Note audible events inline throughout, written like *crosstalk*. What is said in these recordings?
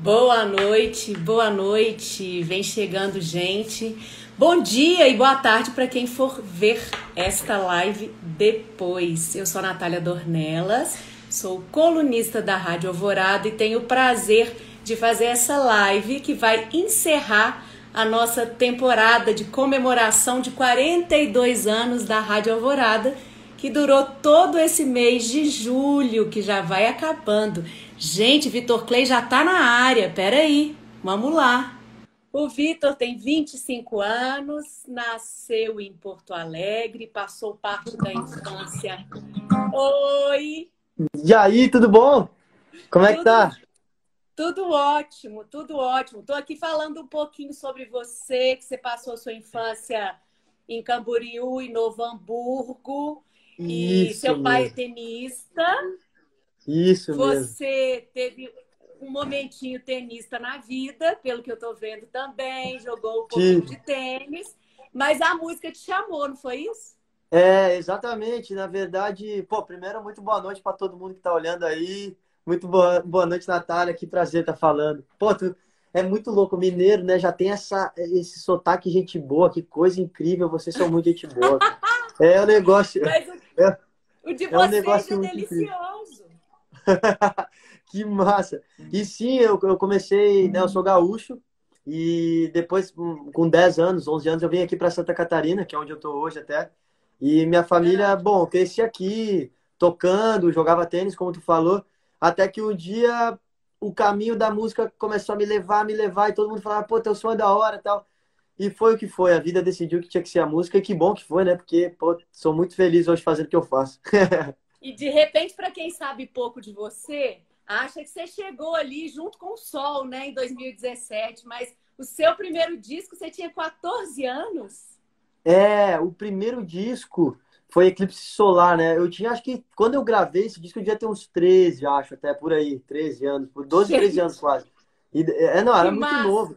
Boa noite, boa noite. Vem chegando gente. Bom dia e boa tarde para quem for ver esta live depois. Eu sou a Natália Dornelas, sou colunista da Rádio Alvorada e tenho o prazer de fazer essa live que vai encerrar a nossa temporada de comemoração de 42 anos da Rádio Alvorada, que durou todo esse mês de julho, que já vai acabando. Gente, Vitor Clay já tá na área. Peraí, vamos lá. O Vitor tem 25 anos, nasceu em Porto Alegre, passou parte da infância. Oi! E aí, tudo bom? Como é tudo, que tá? Tudo ótimo, tudo ótimo. Tô aqui falando um pouquinho sobre você, que você passou sua infância em Camboriú e Novo Hamburgo. Isso e seu mesmo. pai é tenista. Isso Você mesmo. teve um momentinho tenista na vida, pelo que eu tô vendo também, jogou um pouquinho de tênis, mas a música te chamou, não foi isso? É, exatamente. Na verdade, pô, primeiro, muito boa noite para todo mundo que tá olhando aí. Muito boa, boa noite, Natália. Que prazer estar tá falando. Pô, tu, é muito louco. Mineiro, né? Já tem essa, esse sotaque gente boa. Que coisa incrível. Vocês são muito gente boa. *laughs* é o negócio. Mas o, é, o de vocês é, um negócio é delicioso. *laughs* que massa! E sim, eu, eu comecei, né? Eu sou gaúcho e depois, com 10 anos, 11 anos, eu vim aqui para Santa Catarina, que é onde eu tô hoje até. E minha família, bom, cresci aqui, tocando, jogava tênis, como tu falou, até que um dia o caminho da música começou a me levar, me levar, e todo mundo falava, pô, teu som é da hora e tal. E foi o que foi, a vida decidiu que tinha que ser a música, e que bom que foi, né? Porque, pô, sou muito feliz hoje fazendo o que eu faço. *laughs* E de repente, para quem sabe pouco de você, acha que você chegou ali junto com o Sol, né, em 2017, mas o seu primeiro disco você tinha 14 anos? É, o primeiro disco foi Eclipse Solar, né? Eu tinha, acho que quando eu gravei esse disco, eu devia ter uns 13, acho, até por aí, 13 anos, por 12, 13 anos quase. E, é, não, era que muito massa. novo.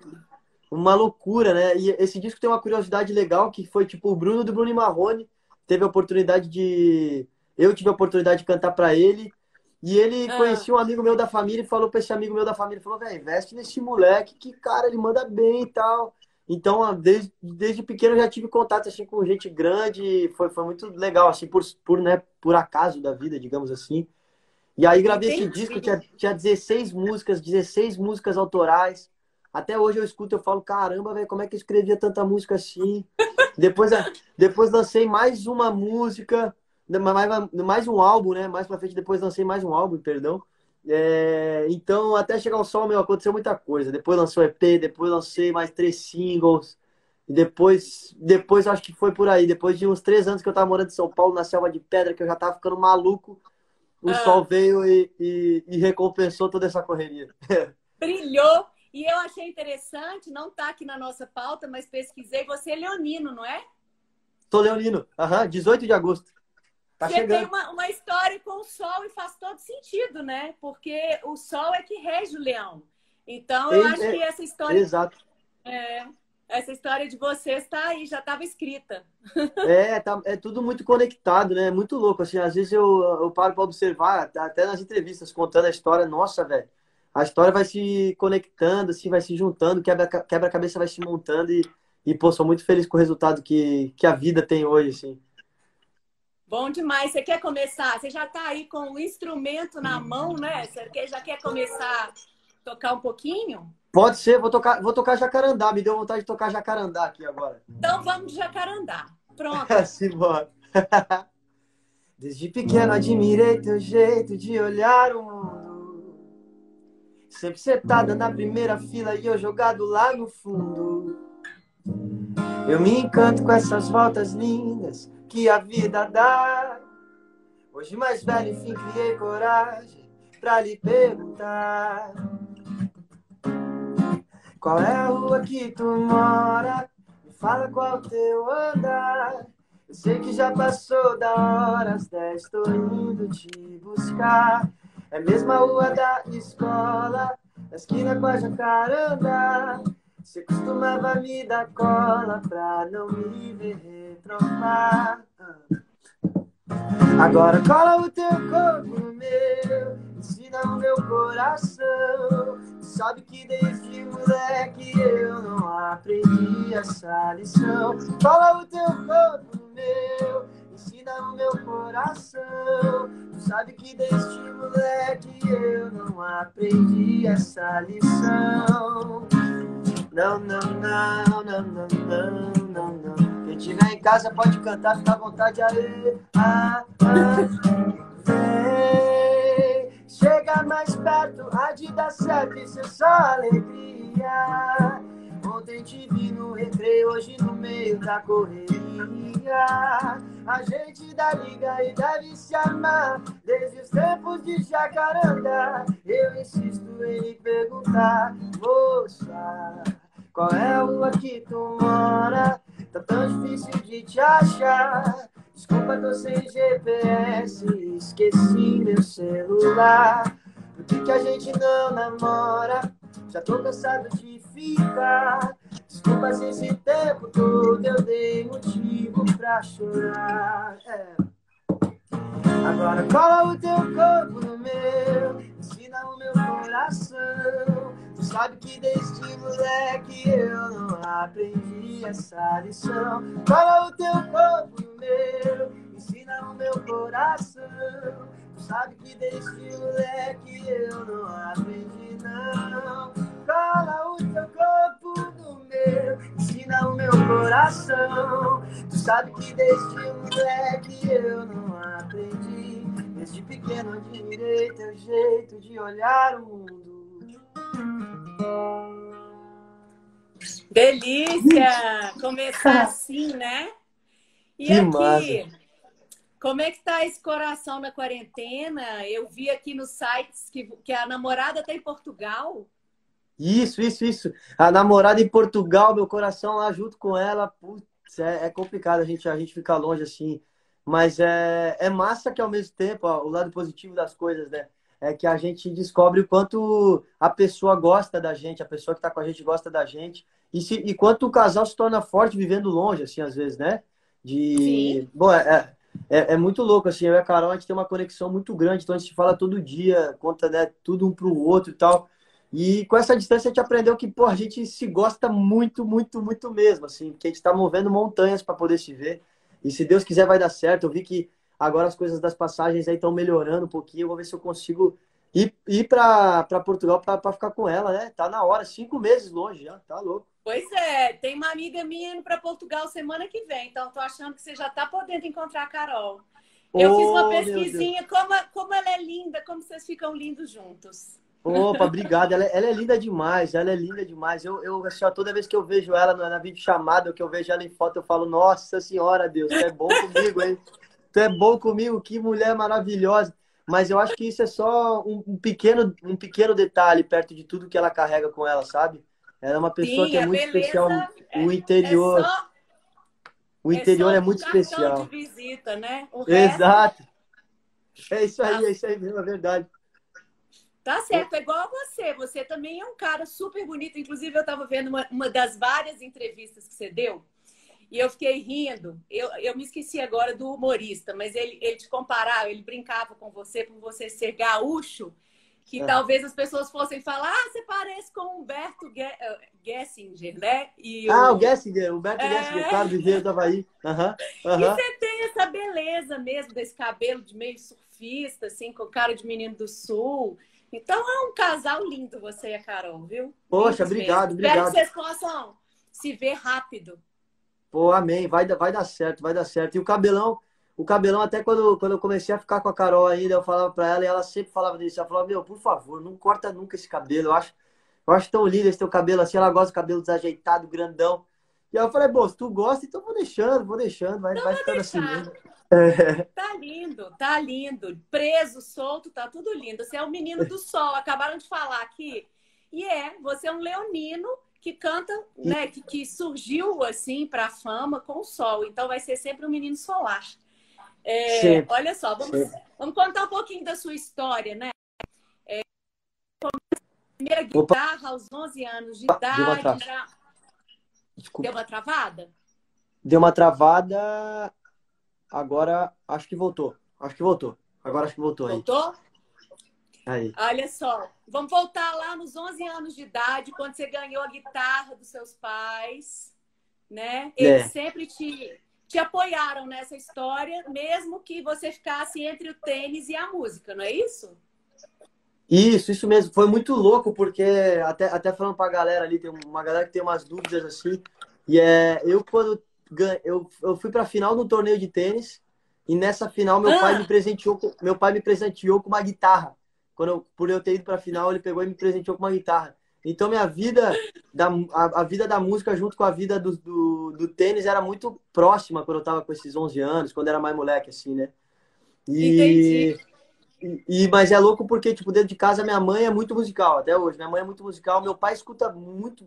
Uma loucura, né? E esse disco tem uma curiosidade legal, que foi tipo o Bruno do Bruno e Marrone teve a oportunidade de eu tive a oportunidade de cantar para ele. E ele ah. conhecia um amigo meu da família e falou para esse amigo meu da família, falou, velho, investe nesse moleque, que cara, ele manda bem e tal. Então, desde, desde pequeno eu já tive contato assim com gente grande, foi, foi muito legal assim por, por, né, por acaso da vida, digamos assim. E aí gravei Entendi. esse disco, tinha, tinha 16 músicas, 16 músicas autorais. Até hoje eu escuto, eu falo, caramba, velho, como é que eu escrevia tanta música assim? depois, depois lancei mais uma música, mais, mais um álbum, né? Mais pra frente, depois lancei mais um álbum, perdão. É, então, até chegar ao sol, meu, aconteceu muita coisa. Depois lançou EP, depois lancei mais três singles. E depois, depois acho que foi por aí. Depois de uns três anos que eu tava morando em São Paulo, na selva de pedra, que eu já tava ficando maluco, o ah. sol veio e, e, e, recompensou toda essa correria. *laughs* Brilhou! E eu achei interessante, não tá aqui na nossa pauta, mas pesquisei. Você é leonino, não é? Sou leonino, aham, 18 de agosto. Tá Porque chegando. tem uma, uma história com o sol e faz todo sentido, né? Porque o sol é que rege o leão. Então, eu é, acho que essa história. Exato. É, essa história de vocês está aí, já estava escrita. É, tá, é tudo muito conectado, né? É muito louco. Assim, às vezes eu, eu paro para observar, até nas entrevistas, contando a história, nossa, velho. A história vai se conectando, assim, vai se juntando, quebra-cabeça quebra vai se montando e, e, pô, sou muito feliz com o resultado que, que a vida tem hoje, assim. Bom demais. Você quer começar? Você já está aí com o instrumento na mão, né? Você já quer começar a tocar um pouquinho? Pode ser, vou tocar, vou tocar jacarandá. Me deu vontade de tocar jacarandá aqui agora. Então vamos de jacarandá. Pronto. *laughs* Simbora. *laughs* Desde pequeno admirei teu jeito de olhar o mundo. Sempre sentada na primeira fila e eu jogado lá no fundo. Eu me encanto com essas voltas lindas que a vida dá. Hoje mais velho, enfim, criei coragem pra lhe perguntar. Qual é a rua que tu mora? Me fala qual teu andar. Eu sei que já passou da hora, às dez tô indo te buscar. É a rua da escola, na esquina com a jacaranda. Você costumava me dar cola pra não me ver retromar. Agora cola o teu corpo no meu, ensina o meu coração. sabe que desde moleque eu não aprendi essa lição. Fala o teu corpo no meu, ensina o meu coração. Tu sabe que desde moleque eu não aprendi essa lição. Não, não, não, não, não, não, não, não. Quem tiver em casa pode cantar, fica à vontade aí. Ah, ah. Vem, chega mais perto, há de dar certo, isso é só alegria. Ontem te vi no recreio, hoje no meio da correria. A gente dá liga e deve se amar desde os tempos de jacaranda. Eu insisto em lhe perguntar, moça, qual é a rua que tu mora? Tá tão difícil de te achar. Desculpa, tô sem GPS, esqueci meu celular. Por que, que a gente não namora? Já tô cansado de Desculpa se esse tempo todo eu dei motivo pra chorar. É. Agora cola o teu corpo no meu, ensina o meu coração. Tu sabe que desde moleque eu não aprendi essa lição. Cola o teu corpo no meu, ensina o meu coração. Tu sabe que desde moleque eu não aprendi não. Cola o teu corpo no meu, ensina o meu coração. Tu sabe que desde moleque eu não aprendi. Desde pequeno admirei teu jeito de olhar o mundo. Delícia! Começar *laughs* assim, né? E Que aqui, massa. como é que tá esse coração na quarentena? Eu vi aqui nos sites que, que a namorada tá em Portugal. Isso, isso, isso. A namorada em Portugal, meu coração lá junto com ela, putz, é, é complicado a gente, a gente ficar longe assim. Mas é, é massa que ao mesmo tempo, ó, o lado positivo das coisas, né? É que a gente descobre o quanto a pessoa gosta da gente, a pessoa que tá com a gente gosta da gente. E, se, e quanto o casal se torna forte vivendo longe, assim, às vezes, né? De. Sim. Bom, é, é, é muito louco, assim, eu e a Carol, a gente tem uma conexão muito grande, então a gente se fala todo dia, conta, né, tudo um pro outro e tal. E com essa distância a gente aprendeu que, pô, a gente se gosta muito, muito, muito mesmo, assim, porque a gente tá movendo montanhas para poder se ver. E se Deus quiser vai dar certo. Eu vi que agora as coisas das passagens aí estão melhorando um pouquinho. Eu vou ver se eu consigo ir, ir para Portugal para ficar com ela, né? Tá na hora, cinco meses longe já, tá louco. Pois é, tem uma amiga minha indo para Portugal semana que vem, então tô achando que você já tá podendo encontrar a Carol. Eu fiz uma Oh, pesquisinha, como, como ela é linda, como vocês ficam lindos juntos. Opa, obrigado. Ela, é- ela é linda demais, ela é linda demais. Eu, eu assim, ó, toda vez que eu vejo ela na, na videochamada, ou que eu vejo ela em foto, eu falo, nossa senhora, Deus, tu é bom comigo, hein? Tu é bom comigo, que mulher maravilhosa. Mas eu acho que isso é só um, um pequeno, um pequeno detalhe perto de tudo que ela carrega com ela, sabe? Ela é uma pessoa Sim, que é muito especial. é- O interior, É só, o interior só é o muito especial. de visita, né? Resto Exato. É isso aí, é isso aí mesmo, é verdade. Tá certo, é igual a você. Você também é um cara super bonito. Inclusive, eu estava vendo uma, uma das várias entrevistas que você deu e eu fiquei rindo. Eu, eu me esqueci agora do humorista, mas ele, ele te comparava, ele brincava com você por você ser gaúcho, que É. talvez as pessoas fossem falar: ah, você parece com o Humberto eh, Gessinger, né? E Ah, o Gessinger, o Beto É. Gessinger, claro, Engenheiro do Havaí. Aham, E aham. você tem essa beleza mesmo, desse cabelo de meio surfista, assim, com cara de menino do sul. Então é um casal lindo, você e a Carol, viu? Poxa, obrigado, mesmo. Espero que obrigado. vocês possam se ver rápido. Pô, amém. Vai, dar- vai dar certo, vai dar certo. E o cabelão, o cabelão, até quando, quando eu comecei a ficar com a Carol ainda, eu falava pra ela e ela sempre falava disso. Ela falava, meu, por favor, não corta nunca esse cabelo. Eu acho, eu acho tão lindo esse teu cabelo assim. Ela gosta do cabelo desajeitado, grandão. E aí eu falei, bom, se tu gosta, então vou deixando, vou deixando, vai, vai ficando assim mesmo. Tá lindo, tá lindo. Preso, solto, tá tudo lindo. Você é o menino do sol. Acabaram de falar aqui. E é, você é um leonino que canta, né? Que, que surgiu assim pra fama com o sol. Então vai ser sempre um menino solar. É, olha só, vamos, vamos contar um pouquinho da sua história, né? É, primeira Opa. guitarra aos 11 anos de Deu uma idade. trava. Já... Desculpa. Deu uma travada? Deu uma travada. Agora acho que voltou. Acho que voltou. Agora acho que voltou aí. Voltou? Aí. Olha só, vamos voltar lá nos 11 anos de idade, quando você ganhou a guitarra dos seus pais, né? Eles é. sempre te, te apoiaram nessa história, mesmo que você ficasse entre o tênis e a música, não é isso? Isso, isso mesmo. Foi muito louco, porque até, até falando pra galera ali, tem uma galera que tem umas dúvidas assim. E é, eu quando eu, eu fui pra final no torneio de tênis, e nessa final meu ah. pai me presenteou, meu pai me presenteou com uma guitarra. Quando eu, por eu ter ido para a final, ele pegou e me presenteou com uma guitarra. Então minha vida, da, a, a vida da música junto com a vida do, do, do, tênis era muito próxima quando eu tava com esses 11 anos, quando era mais moleque, assim, né? E, Entendi. E, mas é louco porque, tipo, dentro de casa minha mãe é muito musical, até hoje. Minha mãe é muito musical, meu pai escuta muito,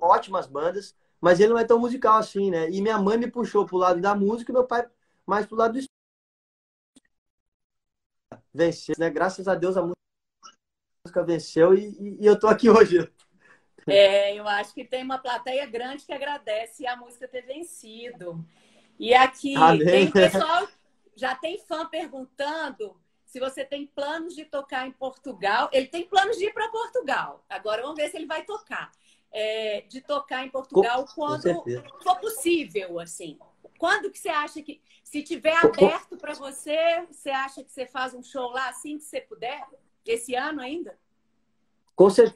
ótimas bandas, mas ele não é tão musical assim, né? E minha mãe me puxou pro lado da música e meu pai mais pro lado do vencer, né? Graças a Deus a música venceu e, e eu tô aqui hoje. É, eu acho que tem uma plateia grande que agradece a música ter vencido. E aqui Amém. tem pessoal, já tem fã perguntando se você tem planos de tocar em Portugal. Ele tem planos de ir para Portugal. Agora vamos ver se ele vai tocar. É, de tocar em Portugal com, quando com for possível, assim. Quando que você acha que, se tiver aberto para você, você acha que você faz um show lá assim que você puder? Esse ano ainda? Com, cer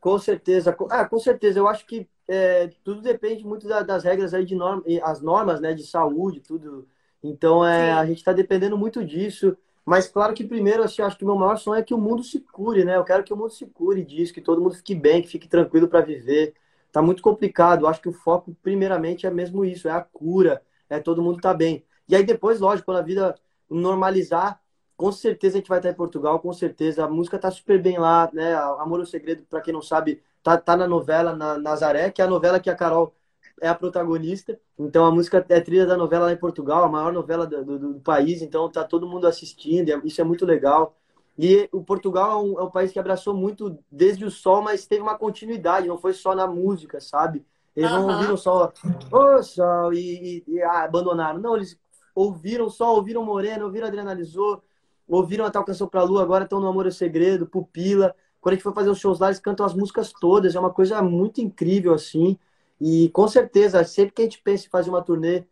com certeza. Ah, com certeza. Eu acho que é, tudo depende muito da, das regras aí de norma, as normas né, de saúde, tudo. Então é, a gente está dependendo muito disso. Mas claro que primeiro, assim, acho que o meu maior sonho é que o mundo se cure, né? Eu quero que o mundo se cure disso, que todo mundo fique bem, que fique tranquilo para viver. Tá muito complicado. Acho que o foco, primeiramente, é mesmo isso, é a cura, é todo mundo tá bem. E aí depois, lógico, quando a vida normalizar, com certeza a gente vai estar em Portugal, com certeza. A música tá super bem lá, né? Amor é o Segredo, para quem não sabe, tá, tá na novela na Nazaré, que é a novela que a Carol é a protagonista. Então a música é trilha da novela lá em Portugal, a maior novela do, do, do país. Então tá todo mundo assistindo, isso é muito legal. E o Portugal é um, é um, país que abraçou muito desde o sol, mas teve uma continuidade, não foi só na música, sabe? Eles não ouviram só, ô sol, e, e, e ah, abandonaram. Não, eles ouviram só, ouviram Morena, ouviram Adrenalizou, ouviram a tal canção pra Lua, agora estão no Amor é Segredo, Pupila. Quando a gente for fazer os shows lá, eles cantam as músicas todas, é uma coisa muito incrível, assim. E com certeza, sempre que a gente pensa em fazer uma turnê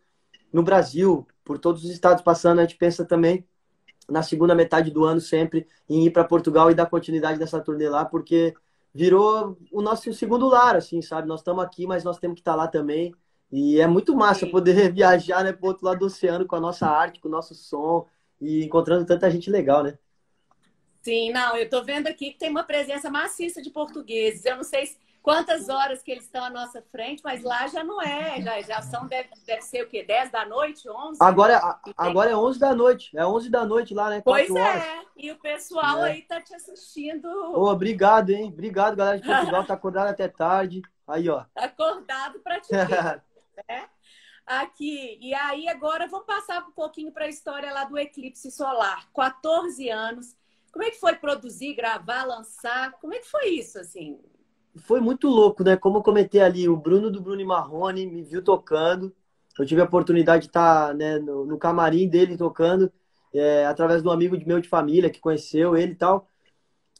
no Brasil, por todos os estados passando, a gente pensa também na segunda metade do ano sempre em ir para Portugal e dar continuidade dessa turnê lá, porque virou o nosso segundo lar, assim, sabe? Nós estamos aqui, mas nós temos que estar tá lá também. E é muito massa poder *laughs* viajar, né, pro outro lado do oceano com a nossa arte, com o nosso som e encontrando tanta gente legal, né? Sim, não, eu tô vendo aqui que tem uma presença maciça de portugueses. Eu não sei quantas horas que eles estão à nossa frente, mas lá já não é, já, já são, deve, deve ser o quê? 10 da noite, 11? Agora, agora é 11 da noite, é 11 da noite lá, né? Pois é, e o pessoal é. aí tá te assistindo. Ô, obrigado, hein? Obrigado, galera de Portugal, tá acordado até tarde. Aí, ó. Acordado pra te ver, *laughs* né? Aqui, e aí agora vamos passar um pouquinho para a história lá do eclipse solar. 14 anos. Como é que foi produzir, gravar, lançar? Como é que foi isso, assim? Foi muito louco, né? Como eu comentei ali, o Bruno do Bruno Marrone me viu tocando. Eu tive a oportunidade de estar né, no, no camarim dele tocando, é, através de um amigo meu de família que conheceu ele e tal.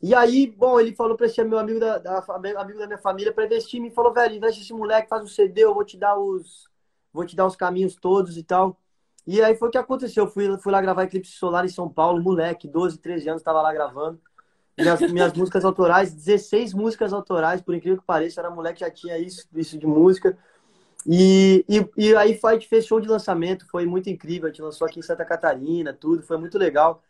E aí, bom, ele falou para esse meu amigo da, da, amigo da minha família para investir, me falou, velho, investe esse moleque, faz um CD, eu vou te dar os vou te dar os caminhos todos e tal. E aí foi o que aconteceu, eu fui, fui lá gravar Eclipse Solar em São Paulo, moleque, 12, 13 anos, estava lá gravando minhas, minhas músicas autorais, 16 músicas autorais, por incrível que pareça, era moleque já tinha isso, isso de música. E, e, e aí gente fez show de lançamento, foi muito incrível, a gente lançou aqui em Santa Catarina, tudo, foi muito legal.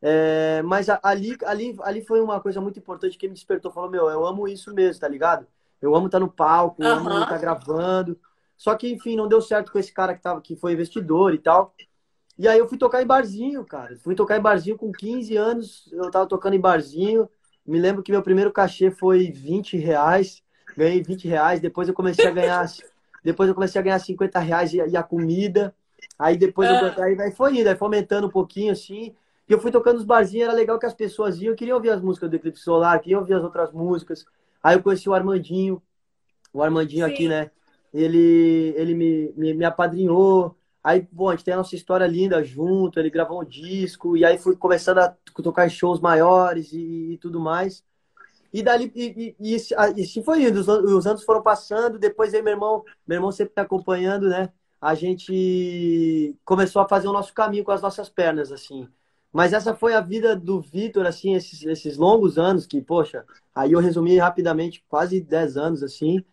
É, mas ali, ali, ali foi uma coisa muito importante que me despertou, falou, meu, eu amo isso mesmo, tá ligado? Eu amo estar no palco, eu amo estar gravando. Só que, enfim, não deu certo com esse cara que, tava, que foi investidor e tal. E aí eu fui tocar em barzinho, cara. Fui tocar em barzinho com 15 anos. Eu tava tocando em barzinho. Me lembro que meu primeiro cachê foi 20 reais. Ganhei 20 reais. Depois eu comecei a ganhar. *laughs* depois eu comecei a ganhar 50 reais e, e a comida. Aí depois eu, ah. aí, aí foi indo, aí foi aumentando um pouquinho assim. E eu fui tocando nos barzinhos, era legal que as pessoas iam, queriam ouvir as músicas do Eclipse Solar, queriam ouvir as outras músicas. Aí eu conheci o Armandinho, o Armandinho Sim. aqui, né? Ele, ele me, me, me apadrinhou, Aí, bom, a gente tem a nossa história linda junto, ele gravou um disco, e aí fui começando a tocar em shows maiores e, e tudo mais. E dali, e, e, e, assim foi indo, os, os, anos foram passando, depois aí meu irmão, meu irmão sempre tá acompanhando, né? A gente começou a fazer o nosso caminho com as nossas pernas, assim. Mas essa foi a vida do Vitor, assim, esses, esses longos anos que, poxa, aí eu resumi rapidamente, quase 10 anos, assim.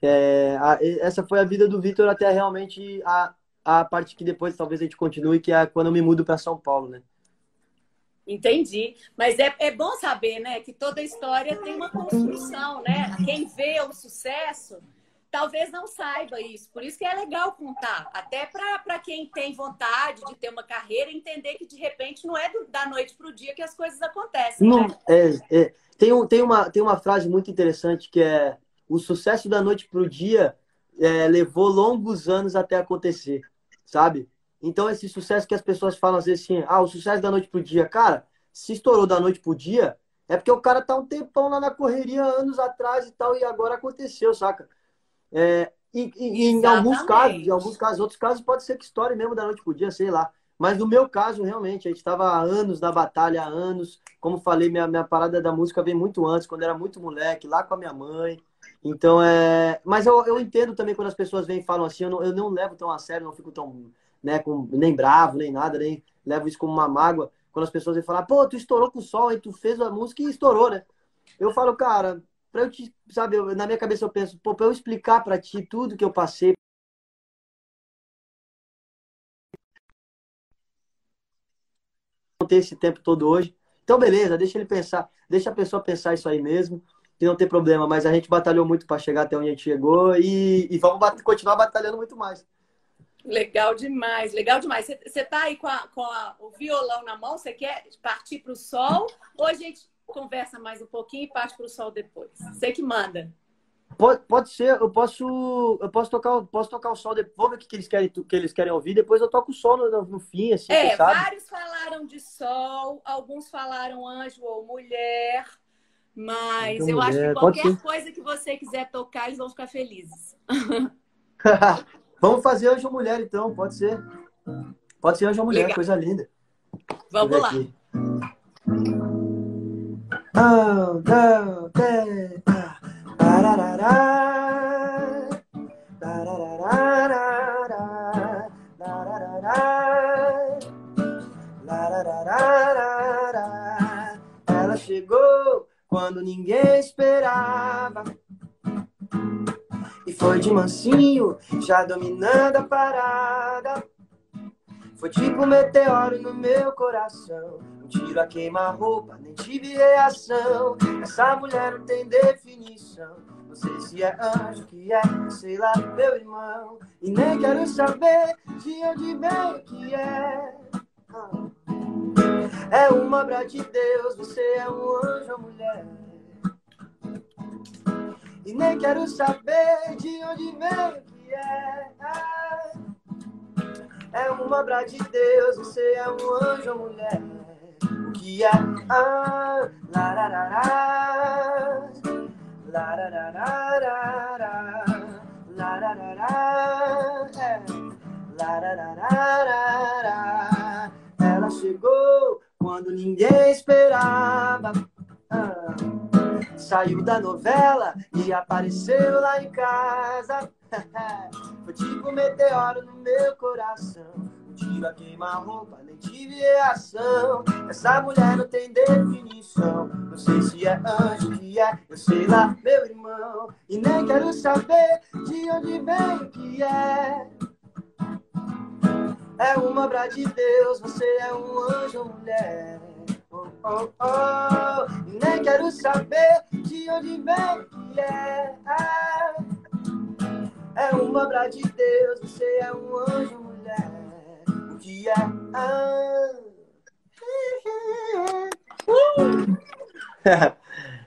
É, a, essa foi a vida do Vitor até realmente a, a parte que depois talvez a gente continue, que é quando eu me mudo para São Paulo, né? Entendi. Mas é, é bom saber, né, que toda história tem uma construção, né? Quem vê o sucesso talvez não saiba isso. Por isso que é legal contar. Até para quem tem vontade de ter uma carreira, entender que de repente não é do, da noite para o dia que as coisas acontecem. Não, né? é, é, tem, um, tem, uma, tem uma frase muito interessante que é o sucesso da noite para o dia é, levou longos anos até acontecer sabe? Então, esse sucesso que as pessoas falam às vezes assim, ah, o sucesso da noite pro dia, cara, se estourou da noite pro dia, é porque o cara tá um tempão lá na correria, anos atrás e tal, e agora aconteceu, saca? É, e, e, em alguns casos, em alguns casos, outros casos pode ser que estoure mesmo da noite pro dia, sei lá. Mas no meu caso, realmente, a gente estava há anos na batalha, há anos. Como falei, minha, minha parada da música vem muito antes, quando era muito moleque, lá com a minha mãe. Então, é. Mas eu, eu entendo também quando as pessoas vêm e falam assim, eu não, eu não levo tão a sério, não fico tão, né, com, nem bravo, nem nada, nem levo isso como uma mágoa. Quando as pessoas vêm falar, pô, tu estourou com o sol, aí tu fez a música e estourou, né? Eu falo, cara, pra eu te, sabe, eu, na minha cabeça eu penso, pô, pra eu explicar pra ti tudo que eu passei, ter esse tempo todo hoje. Então, beleza, deixa ele pensar, deixa a pessoa pensar isso aí mesmo que não tem problema, mas a gente batalhou muito para chegar até onde a gente chegou e, e vamos bat continuar batalhando muito mais. Legal demais, legal demais. Você está aí com, a, com a, o violão na mão? Você quer partir para o sol? Ou a gente conversa mais um pouquinho e parte para o sol depois? Você que manda. Pode, pode ser, eu posso, eu posso tocar, posso tocar o sol depois. Vamos ver o que eles querem, que eles querem ouvir. Depois eu toco o sol no, no fim, assim. É, vários falaram de sol, alguns falaram anjo ou mulher. Mas então, eu acho que qualquer coisa que você quiser tocar, eles vão ficar felizes. *laughs* Vamos fazer anjo mulher, então, pode ser. Pode ser anjo mulher, Legal. coisa linda. Vamos lá. Não, não, Ela quando ninguém esperava. E foi de mansinho, já dominando a parada. Foi tipo um meteoro no meu coração. Um tiro a queima-roupa, nem tive reação. Essa mulher não tem definição. Não sei se é anjo que é, sei lá, meu irmão. E nem quero saber de onde vem que é. Ah. É uma obra de Deus, você é um anjo ou mulher. E nem quero saber de onde vem que é. É uma obra de Deus, você é um anjo ou mulher. O que é? Ah, lararará, lararará, lararará, é, lararará. Ela chegou quando ninguém esperava. Ah, saiu da novela e apareceu lá em casa. *laughs* Foi tipo um meteoro no meu coração. Um tiro a queima-roupa, nem tive reação. Essa mulher não tem definição. Não sei se é anjo que é, eu sei lá, meu irmão. E nem quero saber de onde vem que é. É uma obra de Deus, você é um anjo mulher. Oh, oh, oh. Nem quero saber de onde vem que é. É uma obra de Deus, você é um anjo mulher. Um dia. Ah. *laughs*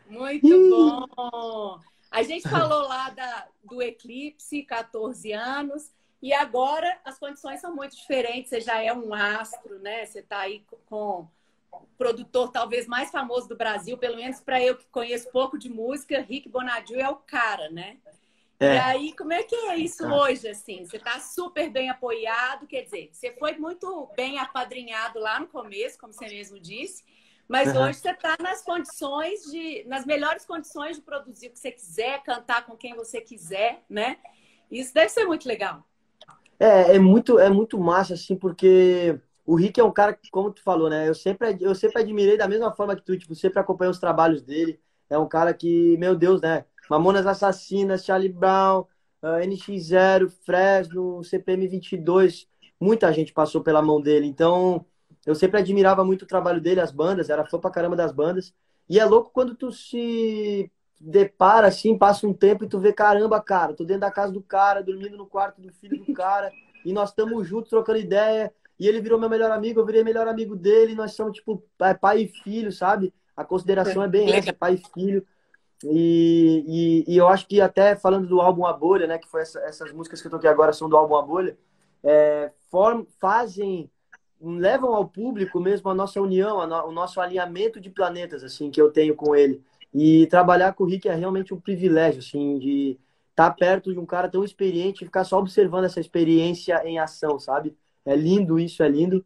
Muito bom! A gente falou lá da, do eclipse, 14 anos. E agora as condições são muito diferentes. Você já é um astro, né? Você está aí com o produtor talvez mais famoso do Brasil, pelo menos para eu que conheço pouco de música, Rick Bonadil é o cara, né? É. E aí, como é que é isso ah. hoje, assim? Você está super bem apoiado, quer dizer, você foi muito bem apadrinhado lá no começo, como você mesmo disse, mas uhum. hoje você está nas condições de, nas melhores condições de produzir o que você quiser, cantar com quem você quiser, né? Isso deve ser muito legal. É, é muito, é muito massa, assim, porque o Rick é um cara, como tu falou, né? Eu sempre, eu sempre admirei da mesma forma que tu, tipo, sempre acompanhei os trabalhos dele. É um cara que, meu Deus, né? Mamonas Assassinas, Charlie Brown, uh, ah, NX0, Fresno, CPM 22, muita gente passou pela mão dele. Então, eu sempre admirava muito o trabalho dele, as bandas, era fã pra caramba das bandas. E é louco quando tu se depara assim, passa um tempo e tu vê, caramba, cara, tô dentro da casa do cara, dormindo no quarto do filho do cara, e nós estamos juntos trocando ideia, e ele virou meu melhor amigo, eu virei melhor amigo dele, e nós somos tipo pai e filho, sabe? A consideração é bem essa, pai e filho. E, e, e, eu acho que até falando do álbum A Bolha, né, que foi essa, essas músicas que eu toquei agora são do álbum A Bolha, é, form, fazem, levam ao público mesmo a nossa união, a no, o nosso alinhamento de planetas, assim, que eu tenho com ele. E trabalhar com o Rick é realmente um privilégio, assim, de estar tá perto de um cara tão experiente e ficar só observando essa experiência em ação, sabe? É lindo isso, é lindo.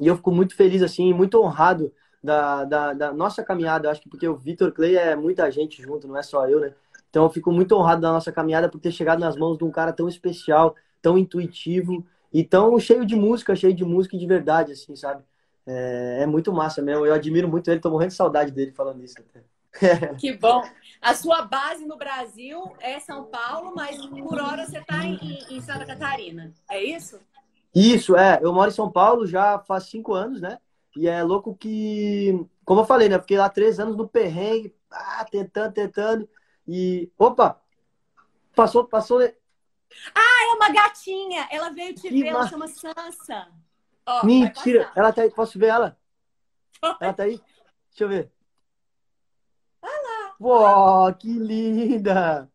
E eu fico muito feliz, assim, muito honrado da, da, da nossa caminhada, acho que porque o Vitor Clay é muita gente junto, não é só eu, né? Então eu fico muito honrado da nossa caminhada por ter chegado nas mãos de um cara tão especial, tão intuitivo e tão cheio de música, cheio de música de verdade, assim, sabe? É, é muito massa mesmo. Eu admiro muito ele, tô morrendo de saudade dele falando isso até. *laughs* Que bom. A sua base no Brasil é São Paulo, mas por hora você está em, em, Santa Catarina. É isso? Isso, é. Eu moro em São Paulo já faz cinco anos, né? E é louco que, como eu falei, né? Fiquei lá três anos no perrengue, ah, tentando, tentando. E. Opa! Passou, passou. Ah, é uma gatinha! Ela veio te que ver, ela chama Sansa. Ó, Mentira! Ela tá aí, posso ver ela? *laughs* Ela tá aí? Deixa eu ver. Uou, que linda!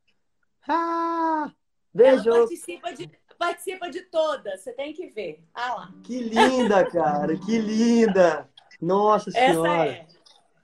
Ah! Beijo! Ela participa de, participa de todas, você tem que ver. Ah lá. Que linda, cara, que linda! Nossa Senhora! Essa é.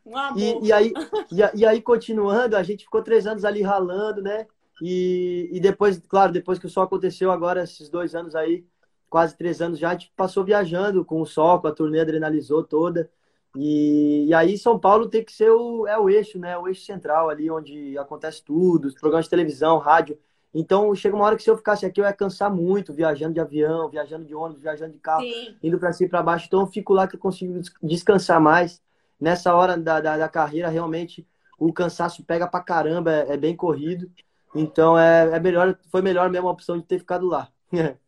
Um amor. E, e, aí, e, e, aí, continuando, a gente ficou três anos ali ralando, né? E, e depois, claro, depois que o sol aconteceu, agora, esses dois anos aí, quase três anos já, a gente passou viajando com o sol, com a turnê adrenalizou toda. E, e aí São Paulo tem que ser o, é o eixo, né? O eixo central ali onde acontece tudo, os programas de televisão, rádio. Então, chega uma hora que se eu ficasse aqui, eu ia cansar muito, viajando de avião, viajando de ônibus, viajando de carro, Sim. indo para cima e para baixo. Então, eu fico lá que eu consigo descansar mais. Nessa hora da, da, da carreira, realmente, o cansaço pega pra caramba, é, é bem corrido. Então, é, é melhor, foi melhor mesmo a opção de ter ficado lá. *laughs*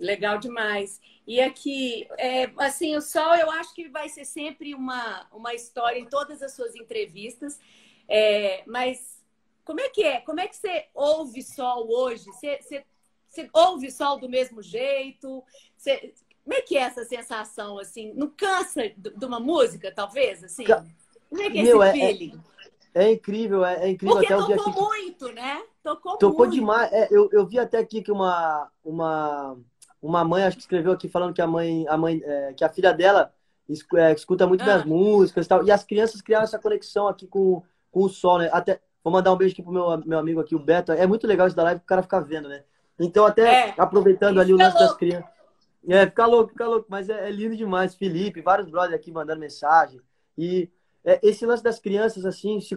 Legal demais. E aqui, é, assim, o Sol, eu acho que vai ser sempre uma, uma história em todas as suas entrevistas. É, mas como é que é? Como é que você ouve sol hoje? Você, você, você ouve sol do mesmo jeito? Você, como é que é essa sensação, assim? Não cansa de uma música, talvez, assim? Como é que é Meu, esse é, é feeling? É, é, incrível, é, é incrível Porque até tocou o dia que... muito, né? Tocou, tocou muito. demais. É, eu, eu vi até aqui que uma, uma, uma mãe, acho que escreveu aqui, falando que a mãe, a mãe é, que a filha dela escuta muito ah. minhas músicas e tal. E as crianças criaram essa conexão aqui com, com o sol, né? Até, Vou mandar um beijo aqui pro meu, meu amigo aqui, o Beto. É muito legal isso da live, o cara ficar vendo, né? Então, até é, aproveitando ali o lance louco. das crianças. É, fica louco, fica louco, mas é, é, lindo demais. Felipe, vários brothers aqui mandando mensagem. E é, esse lance das crianças, assim, se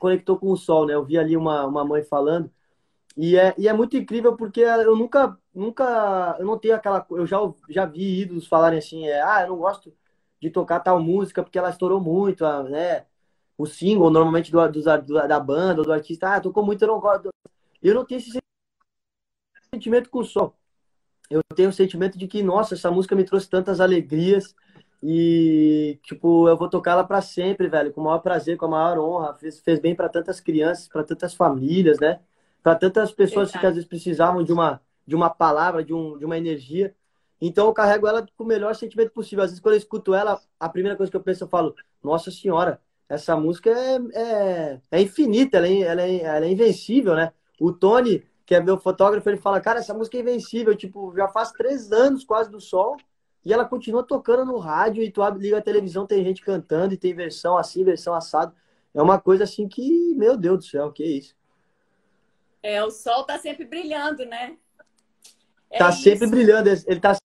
conectou com o sol, né? Eu vi ali uma, uma mãe falando. E é, e é muito incrível porque eu nunca, nunca, eu não tenho aquela, eu já, já vi ídolos falarem assim, é, ah, eu não gosto de tocar tal música porque ela estourou muito, né? o single, normalmente do, do, da banda, do artista, ah, tocou muito, eu não gosto. Eu não tenho esse sentimento com o som. Eu tenho o sentimento de que, nossa, essa música me trouxe tantas alegrias e, tipo, eu vou tocar ela para sempre, velho, com o maior prazer, com a maior honra. Fez, fez bem para tantas crianças, para tantas famílias, né? Para tantas pessoas que às vezes precisavam de uma, de uma palavra, de, um, de uma energia. Então eu carrego ela com o melhor sentimento possível. Às vezes, quando eu escuto ela, a primeira coisa que eu penso, eu falo, nossa senhora, essa música é, é, é infinita, ela é, ela, é, ela é invencível, né? O Tony, que é meu fotógrafo, ele fala, cara, essa música é invencível, tipo, já faz três anos quase do sol, e ela continua tocando no rádio, e tu abre, liga a televisão, tem gente cantando, e tem versão assim, versão assado. É uma coisa assim que, meu Deus do céu, que isso. É, o sol tá sempre brilhando, né? É tá isso. sempre brilhando. Ele tá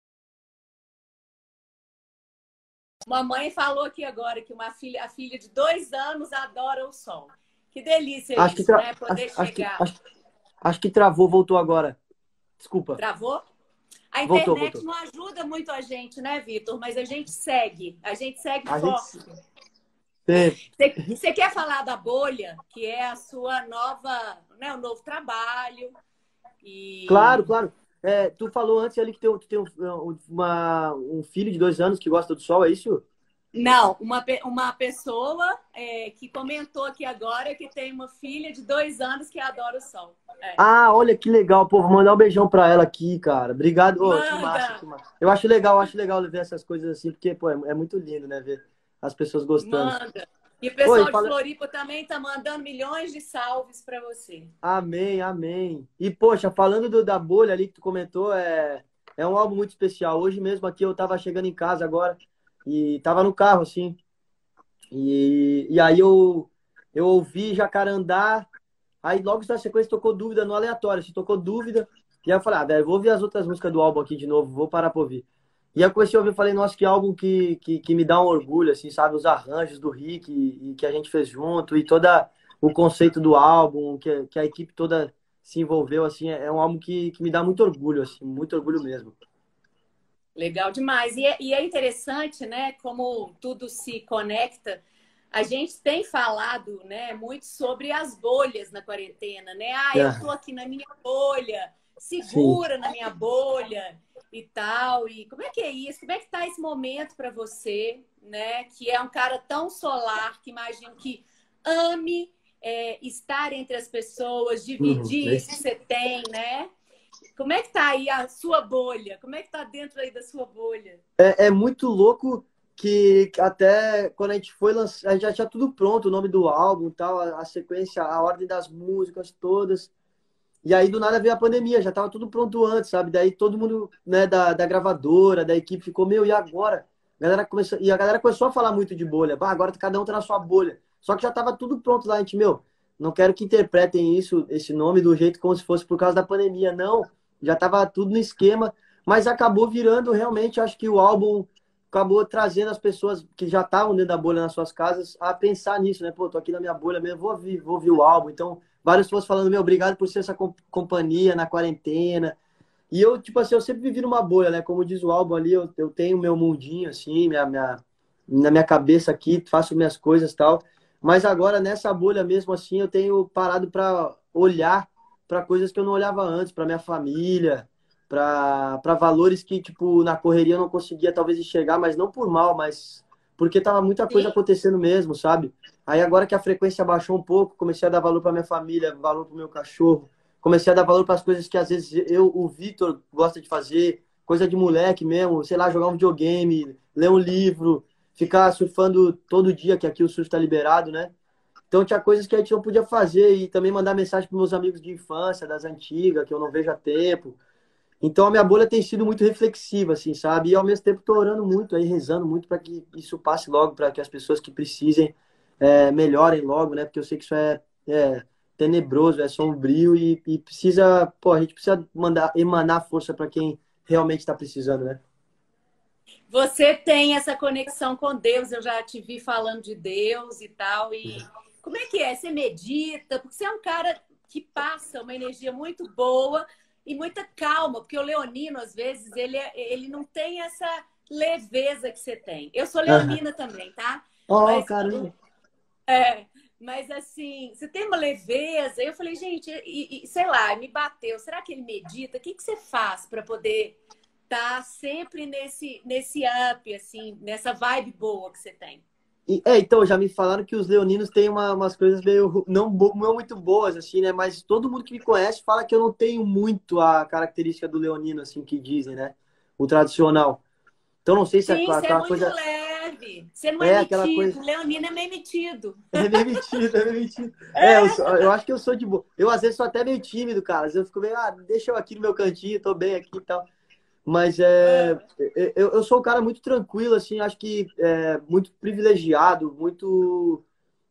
Mamãe falou aqui agora que uma filha, a filha de dois anos adora o sol. Que delícia acho isso, tra... né? Poder acho, chegar. Acho que, acho, acho, que travou, voltou agora. Desculpa. Travou? A internet voltou, voltou. não ajuda muito a gente, né, Vitor? Mas a gente segue. A gente segue a forte. Gente... Você quer falar da bolha, que é a sua nova, né, o novo trabalho? E... Claro, claro. É, tu falou antes ali que tem, tu tem um, uma, um filho de dois anos que gosta do sol, é isso? Não, uma, uma pessoa é, que comentou aqui agora que tem uma filha de dois anos que adora o sol. É. Ah, olha que legal, pô. Vou mandar um beijão pra ela aqui, cara. Obrigado. Oh, que massa, que massa. Eu acho legal, acho legal ver essas coisas assim, porque, pô, é, é muito lindo, né? Ver as pessoas gostando. Manda. E o pessoal Oi, fala... de Floripa também tá mandando milhões de salves para você. Amém, amém. E, poxa, falando do, da bolha ali que tu comentou, é, é um álbum muito especial. Hoje mesmo aqui eu tava chegando em casa agora e tava no carro, assim. E, e aí eu, eu ouvi Jacarandá, aí logo na sequência tocou dúvida no aleatório. Se tocou dúvida, e aí eu falei, ah, velho, vou ouvir as outras músicas do álbum aqui de novo, vou parar pra ouvir. E aí eu comecei a ouvir e falei, nossa, que álbum que, que, que, me dá um orgulho, assim, sabe? Os arranjos do Rick e, que a gente fez junto e toda o conceito do álbum, que, que a equipe toda se envolveu, assim, é, é um álbum que, que me dá muito orgulho, assim, muito orgulho mesmo. Legal demais. E é, e é interessante, né, como tudo se conecta. A gente tem falado, né, muito sobre as bolhas na quarentena, né? Ah, eu tô aqui na minha bolha, segura Sim. na minha bolha e tal. E como é que é isso? Como é que tá esse momento para você, né? Que é um cara tão solar, que imagino que ame é, estar entre as pessoas, dividir uhum. isso que você tem, né? Como é que tá aí a sua bolha? Como é que tá dentro aí da sua bolha? É, é muito louco que até quando a gente foi lançar, a gente já tinha tudo pronto, o nome do álbum tal, a, a sequência, a ordem das músicas todas. E aí, do nada, veio a pandemia, já tava tudo pronto antes, sabe? Daí todo mundo, né, da, da gravadora, da equipe ficou, meu, e agora? A galera começou, e a galera começou a falar muito de bolha. Bah, agora cada um tá na sua bolha. Só que já tava tudo pronto lá, a gente, meu, não quero que interpretem isso, esse nome, do jeito como se fosse por causa da pandemia. Não, já tava tudo no esquema, mas acabou virando realmente, acho que o álbum acabou trazendo as pessoas que já estavam dentro da bolha nas suas casas a pensar nisso, né? Pô, tô aqui na minha bolha mesmo, vou ouvir, vou ouvir o álbum. Então, várias pessoas falando, meu, obrigado por ser essa companhia na quarentena. E eu, tipo assim, eu sempre vivi numa bolha, né? Como diz o álbum ali, eu, eu tenho meu mundinho, assim, minha, minha, na minha cabeça aqui, faço minhas coisas tal. Mas agora, nessa bolha mesmo, assim, eu tenho parado para olhar para coisas que eu não olhava antes, para minha família, para valores que, tipo, na correria eu não conseguia talvez enxergar, mas não por mal, mas porque tava muita coisa Sim. acontecendo mesmo, sabe? Aí agora que a frequência baixou um pouco, comecei a dar valor para minha família, valor para meu cachorro, comecei a dar valor para as coisas que às vezes eu, o Vitor, gosta de fazer, coisa de moleque mesmo, sei lá, jogar um videogame, ler um livro, ficar surfando todo dia, que aqui o surf está liberado, né? Então tinha coisas que a gente não podia fazer e também mandar mensagem para meus amigos de infância, das antigas, que eu não vejo há tempo. Então a minha bolha tem sido muito reflexiva, assim, sabe? E ao mesmo tempo estou orando muito, aí rezando muito para que isso passe logo, para que as pessoas que precisem é, melhorem logo, né? Porque eu sei que isso é, é tenebroso, é sombrio e, e, precisa, pô, a gente precisa mandar emanar força para quem realmente está precisando, né? Você tem essa conexão com Deus, eu já te vi falando de Deus e tal. E como é que é? Você medita? Porque você é um cara que passa uma energia muito boa e muita calma, porque o leonino, às vezes, ele, é, ele não tem essa leveza que você tem. Eu sou leonina também, tá? Oh, Mas, caramba! É, mas assim, você tem uma leveza. Eu falei, gente, e, e, sei lá, me bateu. Será que ele medita? O que, que você faz para poder estar tá sempre nesse, nesse up, assim, nessa vibe boa que você tem? É, então, já me falaram que os leoninos têm uma, umas coisas meio não, não muito boas, assim, né? Mas todo mundo que me conhece fala que eu não tenho muito a característica do leonino, assim, que dizem, né? O tradicional. Então, não sei se Sim, é aquela é coisa... leve. Você não é, é aquela coisa... Leonino é meio metido. É meio metido, é meio metido. *laughs* É, é eu, sou, eu, acho que eu sou de boa. Eu, às vezes, sou até meio tímido, cara. Eu fico meio, ah, deixa eu aqui no meu cantinho, tô bem aqui e tal. Mas é, é. Eu, eu sou um cara muito tranquilo, assim, acho que é, muito privilegiado, muito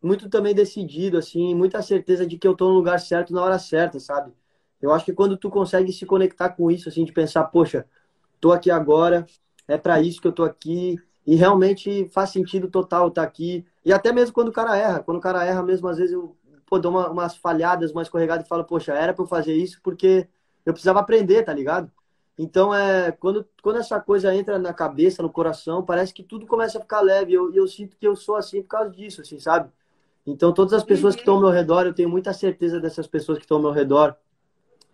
muito também decidido, assim, muita certeza de que eu tô no lugar certo na hora certa, sabe? Eu acho que quando tu consegue se conectar com isso, assim, de pensar, poxa, tô aqui agora, é para isso que eu tô aqui, e realmente faz sentido total estar tá aqui. E até mesmo quando o cara erra, quando o cara erra mesmo, às vezes eu pô, dou uma, umas falhadas, uma escorregada e falo, poxa, era para eu fazer isso porque eu precisava aprender, tá ligado? Então, é, quando, quando essa coisa entra na cabeça, no coração, parece que tudo começa a ficar leve. E eu, eu sinto que eu sou assim por causa disso, assim, sabe? Então, todas as pessoas que estão ao meu redor, eu tenho muita certeza dessas pessoas que estão ao meu redor.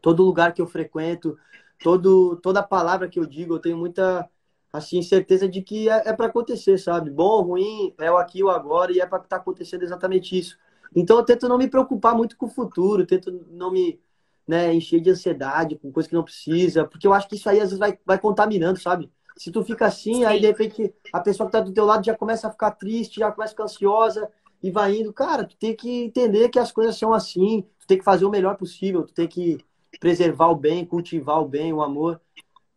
Todo lugar que eu frequento, todo, toda palavra que eu digo, eu tenho muita assim certeza de que é, é para acontecer, sabe? Bom ou ruim, é o aqui ou agora e é para estar tá acontecendo exatamente isso. Então, eu tento não me preocupar muito com o futuro, tento não me né, encher de ansiedade com coisa que não precisa, porque eu acho que isso aí às vezes vai, vai contaminando, sabe? Se tu fica assim, Sim. aí de repente a pessoa que tá do teu lado já começa a ficar triste, já começa a ficar ansiosa e vai indo. Cara, tu tem que entender que as coisas são assim, tu tem que fazer o melhor possível, tu tem que preservar o bem, cultivar o bem, o amor.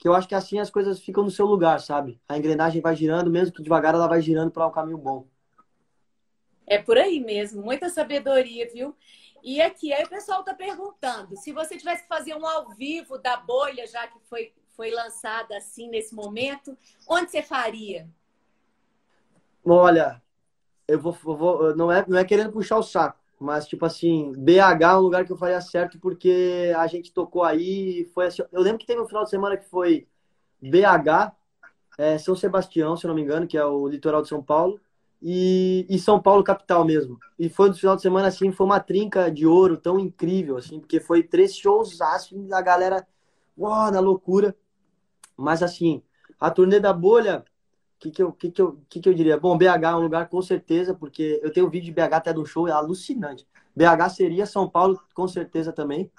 Que eu acho que assim as coisas ficam no seu lugar, sabe? A engrenagem vai girando, mesmo que devagar ela vai girando para um caminho bom. É por aí mesmo, muita sabedoria, viu? E aqui, aí o pessoal está perguntando, se você tivesse que fazer um ao vivo da bolha, já que foi, foi lançada assim nesse momento, onde você faria? Olha, eu vou, vou não, é, não é querendo puxar o saco, mas tipo assim, BH é um lugar que eu faria certo porque a gente tocou aí, foi assim, eu lembro que teve um final de semana que foi BH, é, São Sebastião, se eu não me engano, que é o litoral de São Paulo, e, e São Paulo capital mesmo. E foi no final de semana assim, foi uma trinca de ouro tão incrível assim, porque foi três shows assim, a galera uau, na loucura. Mas assim, a turnê da bolha, que que eu que que eu que que eu diria? Bom, BH é um lugar com certeza, porque eu tenho vídeo de BH até do show, é alucinante. BH seria São Paulo com certeza também.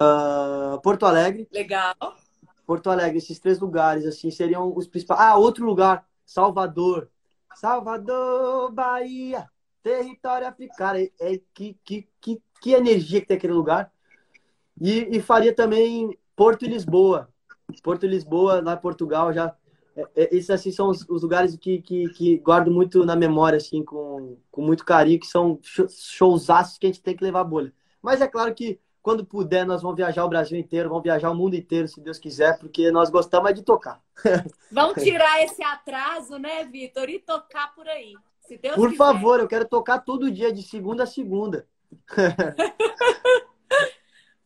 Uh, Porto Alegre. Legal. Porto Alegre, esses três lugares assim seriam os principais. Ah, outro lugar, Salvador. Salvador, Bahia, território africano. É, é, que, que, que, que energia que tem aquele lugar. E, e faria também Porto e Lisboa. Porto e Lisboa, lá em Portugal, já. É, é, esses assim são os, os lugares que, que, que, guardo muito na memória, assim, com, com muito carinho, que são showzaços que a gente tem que levar a bolha. Mas é claro que quando puder, nós vamos viajar o Brasil inteiro, vamos viajar o mundo inteiro, se Deus quiser, porque nós gostamos de tocar. *laughs* Vamos tirar esse atraso, né, Vitor, e tocar por aí. Se Deus por quiser. favor, eu quero tocar todo dia, de segunda a segunda. *laughs*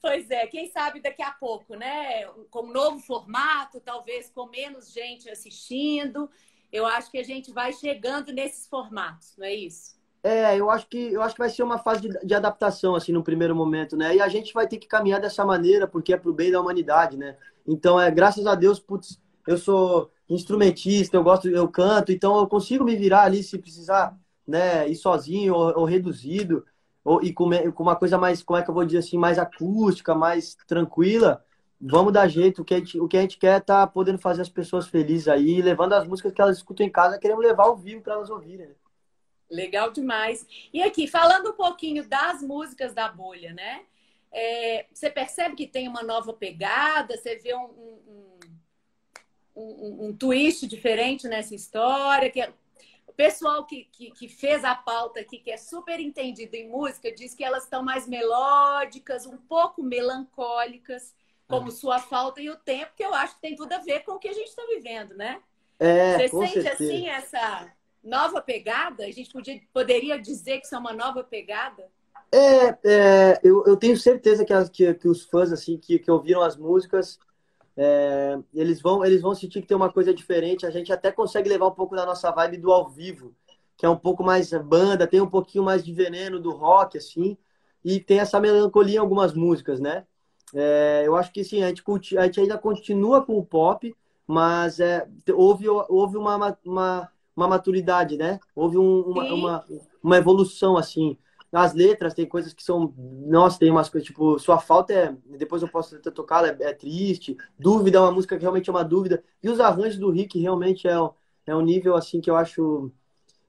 pois é, quem sabe daqui a pouco, né? Com um novo formato, talvez com menos gente assistindo. Eu acho que a gente vai chegando nesses formatos, não é isso? É, eu acho que eu acho que vai ser uma fase de, de, adaptação assim no primeiro momento, né? E a gente vai ter que caminhar dessa maneira porque é pro bem da humanidade, né? Então é graças a Deus, putz, eu sou instrumentista, eu gosto, eu canto, então eu consigo me virar ali se precisar, né? Ir sozinho ou, ou reduzido ou e com, com uma coisa mais, como é que eu vou dizer assim, mais acústica, mais tranquila. Vamos dar jeito. O que a gente, o que a gente quer é tá podendo fazer as pessoas felizes aí, levando as músicas que elas escutam em casa, queremos levar ao vivo para elas ouvirem. Né? Legal demais. E aqui, falando um pouquinho das músicas da bolha, né? É, você percebe que tem uma nova pegada, você vê um, um, um, um twist diferente nessa história. Que é... O pessoal que, que, que, fez a pauta aqui, que é super entendido em música, diz que elas estão mais melódicas, um pouco melancólicas, como é. Sua Falta e o Tempo, que eu acho que tem tudo a ver com o que a gente está vivendo, né? É, Você sente certeza. assim essa nova pegada? A gente podia, poderia dizer que isso é uma nova pegada? É, é eu, eu tenho certeza que, as, que, que os fãs assim que, que ouviram as músicas é, eles vão eles vão sentir que tem uma coisa diferente. A gente até consegue levar um pouco da nossa vibe do ao vivo, que é um pouco mais banda, tem um pouquinho mais de veneno do rock assim, e tem essa melancolia em algumas músicas, né? É, eu acho que sim, a gente, a gente ainda continua com o pop, mas é, houve, houve uma, uma uma maturidade, né? Houve um, uma, uma, uma, evolução, assim. Nas letras tem coisas que são... Nossa, tem umas coisas, tipo... Sua falta é... Depois eu posso ter tocado, é, é, triste. Dúvida é uma música que realmente é uma dúvida. E os arranjos do Rick realmente é, é um nível, assim, que eu acho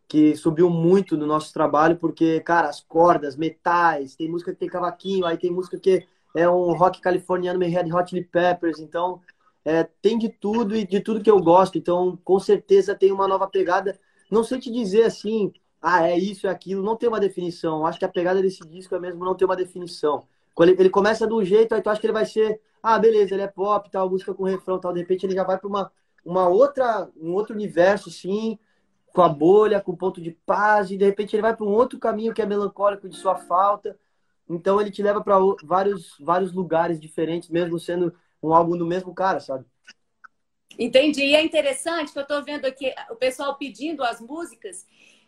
que subiu muito no nosso trabalho, porque, cara, as cordas, metais, tem música que tem cavaquinho, aí tem música que é um rock californiano meio Red Hot Chili Peppers, então é, tem de tudo e de tudo que eu gosto. Então, com certeza tem uma nova pegada. Não sei te dizer assim, ah, é isso, é aquilo, não tem uma definição. Acho que a pegada desse disco é mesmo não ter uma definição. Quando ele, ele começa de um jeito, aí tu acha que ele vai ser, ah, beleza, ele é pop, tal, música com refrão, tal, de repente ele já vai para uma, uma outra, um outro universo, sim, com a bolha, com ponto de paz, e de repente ele vai para um outro caminho que é melancólico de sua falta. Então ele te leva para vários, vários lugares diferentes, mesmo sendo um álbum do mesmo cara, sabe? Entendi. E é interessante que eu estou vendo aqui o pessoal pedindo as músicas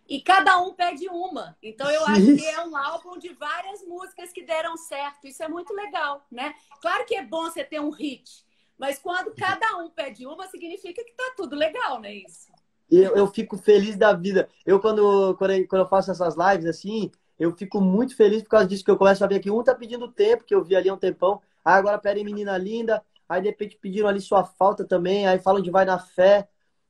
e cada um pede uma. Então eu acho que é um álbum de várias músicas que deram certo. Isso é muito legal, né? Claro que é bom você ter um hit, mas quando cada um pede uma, significa que tá tudo legal, né? Isso. Eu, eu fico feliz da vida. Eu, quando, quando, eu, quando eu faço essas lives assim, eu fico muito feliz por causa disso, que eu começo a ver que um tá pedindo tempo, que eu vi ali há um tempão. Aí agora pedem menina linda. Aí de repente pediram ali sua falta também. Aí falam de vai na fé.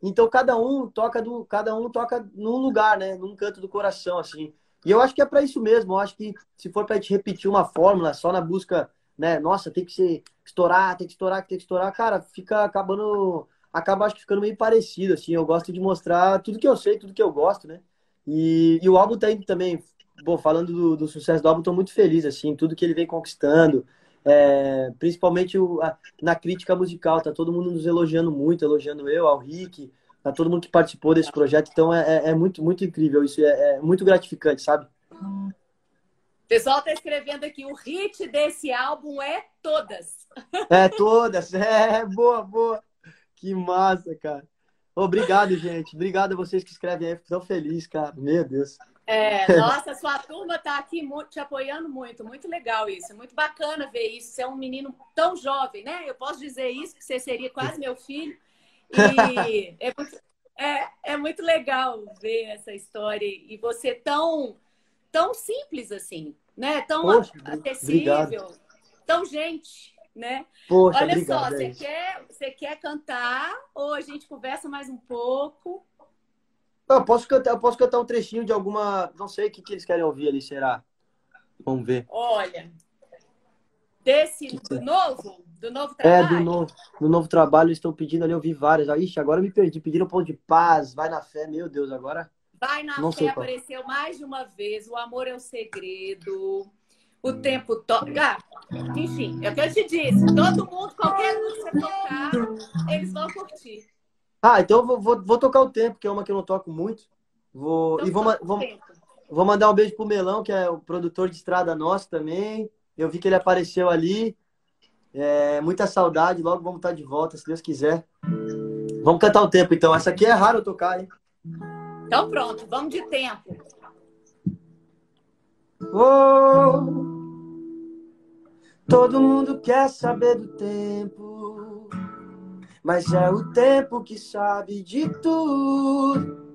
Então cada um toca do, cada um toca num lugar, né? Num canto do coração, assim. E eu acho que é para isso mesmo. Eu acho que se for para gente repetir uma fórmula só na busca, né? Nossa, tem que ser estourar, tem que estourar, tem que estourar, cara, fica acabando, acaba acho que ficando meio parecido, assim. Eu gosto de mostrar tudo que eu sei, tudo que eu gosto, né? E, e o álbum tá indo também, bom, falando do, do sucesso do álbum, tô muito feliz, assim, tudo que ele vem conquistando. É, principalmente o, a, na crítica musical, tá todo mundo nos elogiando muito, elogiando eu, ao Rick, tá todo mundo que participou desse projeto, então é, é, é muito, muito incrível, isso é, é, muito gratificante, sabe? O pessoal tá escrevendo aqui, o hit desse álbum é todas. É, todas, *laughs* é, boa, boa. Que massa, cara. Obrigado, gente. Obrigado a vocês que escrevem aí, fico tão feliz, cara. Meu Deus. É, nossa, sua turma está aqui te apoiando muito, muito legal isso, é muito bacana ver isso. Você é um menino tão jovem, né? Eu posso dizer isso, que você seria quase meu filho. E é muito, é, é muito legal ver essa história e você tão, tão simples assim, né? Tão Poxa, acessível, obrigado. tão gente. Né? Poxa, Olha obrigado, só, você quer, você quer cantar ou a gente conversa mais um pouco? Eu posso cantar, eu posso cantar um trechinho de alguma. Não sei o que, que eles querem ouvir ali, será? Vamos ver. Olha. Desse do novo? Do novo trabalho? É, do novo, do novo trabalho, eles estão pedindo ali, eu vi várias. Ixi, agora eu me perdi. Pediram pão de paz, vai na fé, meu Deus, agora. Vai na não fé apareceu mais de uma vez. O amor é o segredo. O tempo toca. Ah, enfim, é o que eu te disse. Todo mundo, qualquer que você tocar, eles vão curtir. Ah, então eu vou, vou, vou, tocar o tempo, que é uma que eu não toco muito. Vou, então, e vou, vou, vou, mandar um beijo pro Melão, que é o produtor de estrada nosso também. Eu vi que ele apareceu ali. É, muita saudade, logo vamos estar de volta, se Deus quiser. Vamos cantar o tempo, então. Essa aqui é raro eu tocar, hein? Então pronto, vamos de tempo. Oh, todo mundo quer saber do tempo mas é o tempo que sabe de tudo.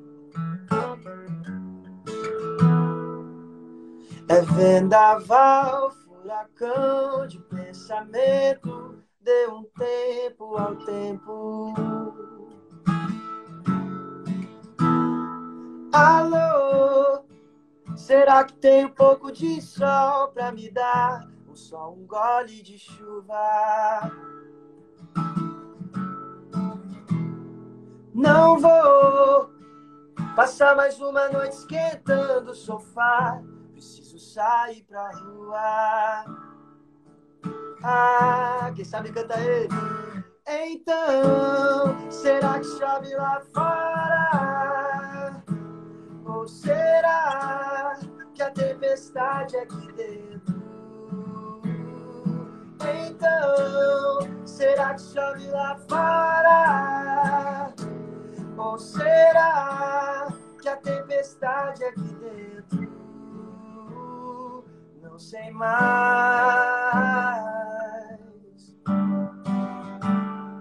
É vendaval, furacão de pensamento, dê um tempo ao tempo. Alô, será que tem um pouco de sol pra me dar? Ou só um gole de chuva? Não vou passar mais uma noite esquentando o sofá. Preciso sair pra rua. Ah, quem sabe canta ele. Então, será que chove lá fora? Ou será que a tempestade é aqui dentro? Então, será que chove lá fora? Ou será que a tempestade aqui dentro? Não sei mais.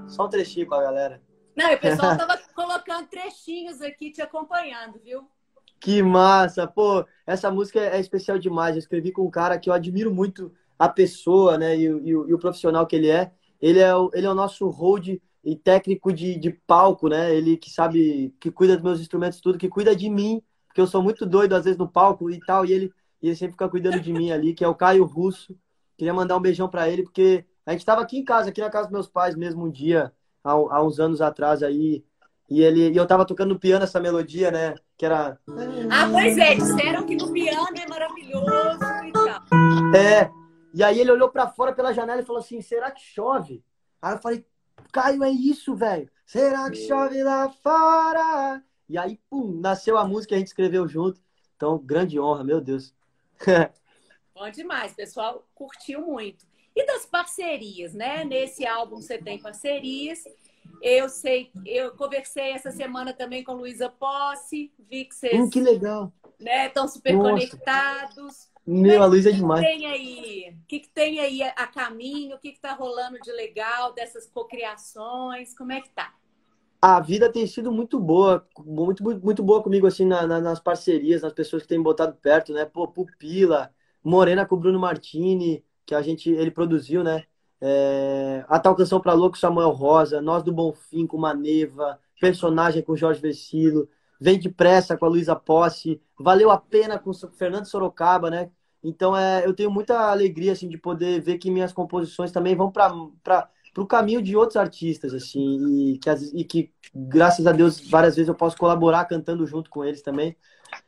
Só um trechinho com a galera. Não, o pessoal *laughs* tava colocando trechinhos aqui te acompanhando, viu? Que massa! Pô, essa música é especial demais. Eu escrevi com um cara que eu admiro muito a pessoa, né? E, e, e o profissional que ele é. Ele é o, ele é o nosso hold e técnico de, de palco, né? Ele que sabe, que cuida dos meus instrumentos, tudo, que cuida de mim, porque eu sou muito doido às vezes no palco e tal, e ele, e ele sempre fica cuidando de mim ali, que é o Caio Russo. Queria mandar um beijão para ele, porque a gente estava aqui em casa, aqui na casa dos meus pais mesmo um dia, há, há uns anos atrás aí, E, ele, e eu tava tocando no piano essa melodia, né? Que era. Ah, pois é, disseram que no piano é maravilhoso e tal. É. E aí ele olhou para fora pela janela e falou assim: será que chove? Aí eu falei, Caio, é isso, velho. Será que chove lá fora? E aí, pum, nasceu a música e a gente escreveu junto. Então, grande honra, meu Deus. *laughs* Bom demais, pessoal curtiu muito. E das parcerias, né? Nesse álbum você tem parcerias. Eu sei, eu conversei essa semana também com Luísa Posse, vi que vocês hum, que legal. Né, estão super Nossa. conectados. Meu, a Luísa é demais. O que tem aí? O que, que tem aí a caminho? O que está rolando de legal dessas cocriações? Como é que tá? A vida tem sido muito boa, muito, muito, muito boa comigo, assim, na, na, nas parcerias, nas pessoas que têm botado perto, né? Pô, Pupila, Morena com o Bruno Martini, que a gente, ele produziu, né? É, a tal canção para louco Samuel Rosa, Nós do Bonfim com Maneva, personagem com Jorge Vecilo, Vem Depressa com a Luísa Posse, Valeu a Pena com o Fernando Sorocaba, né? Então é, eu tenho muita alegria assim de poder ver que minhas composições também vão para o caminho de outros artistas assim e que, e que graças a Deus várias vezes eu posso colaborar cantando junto com eles também.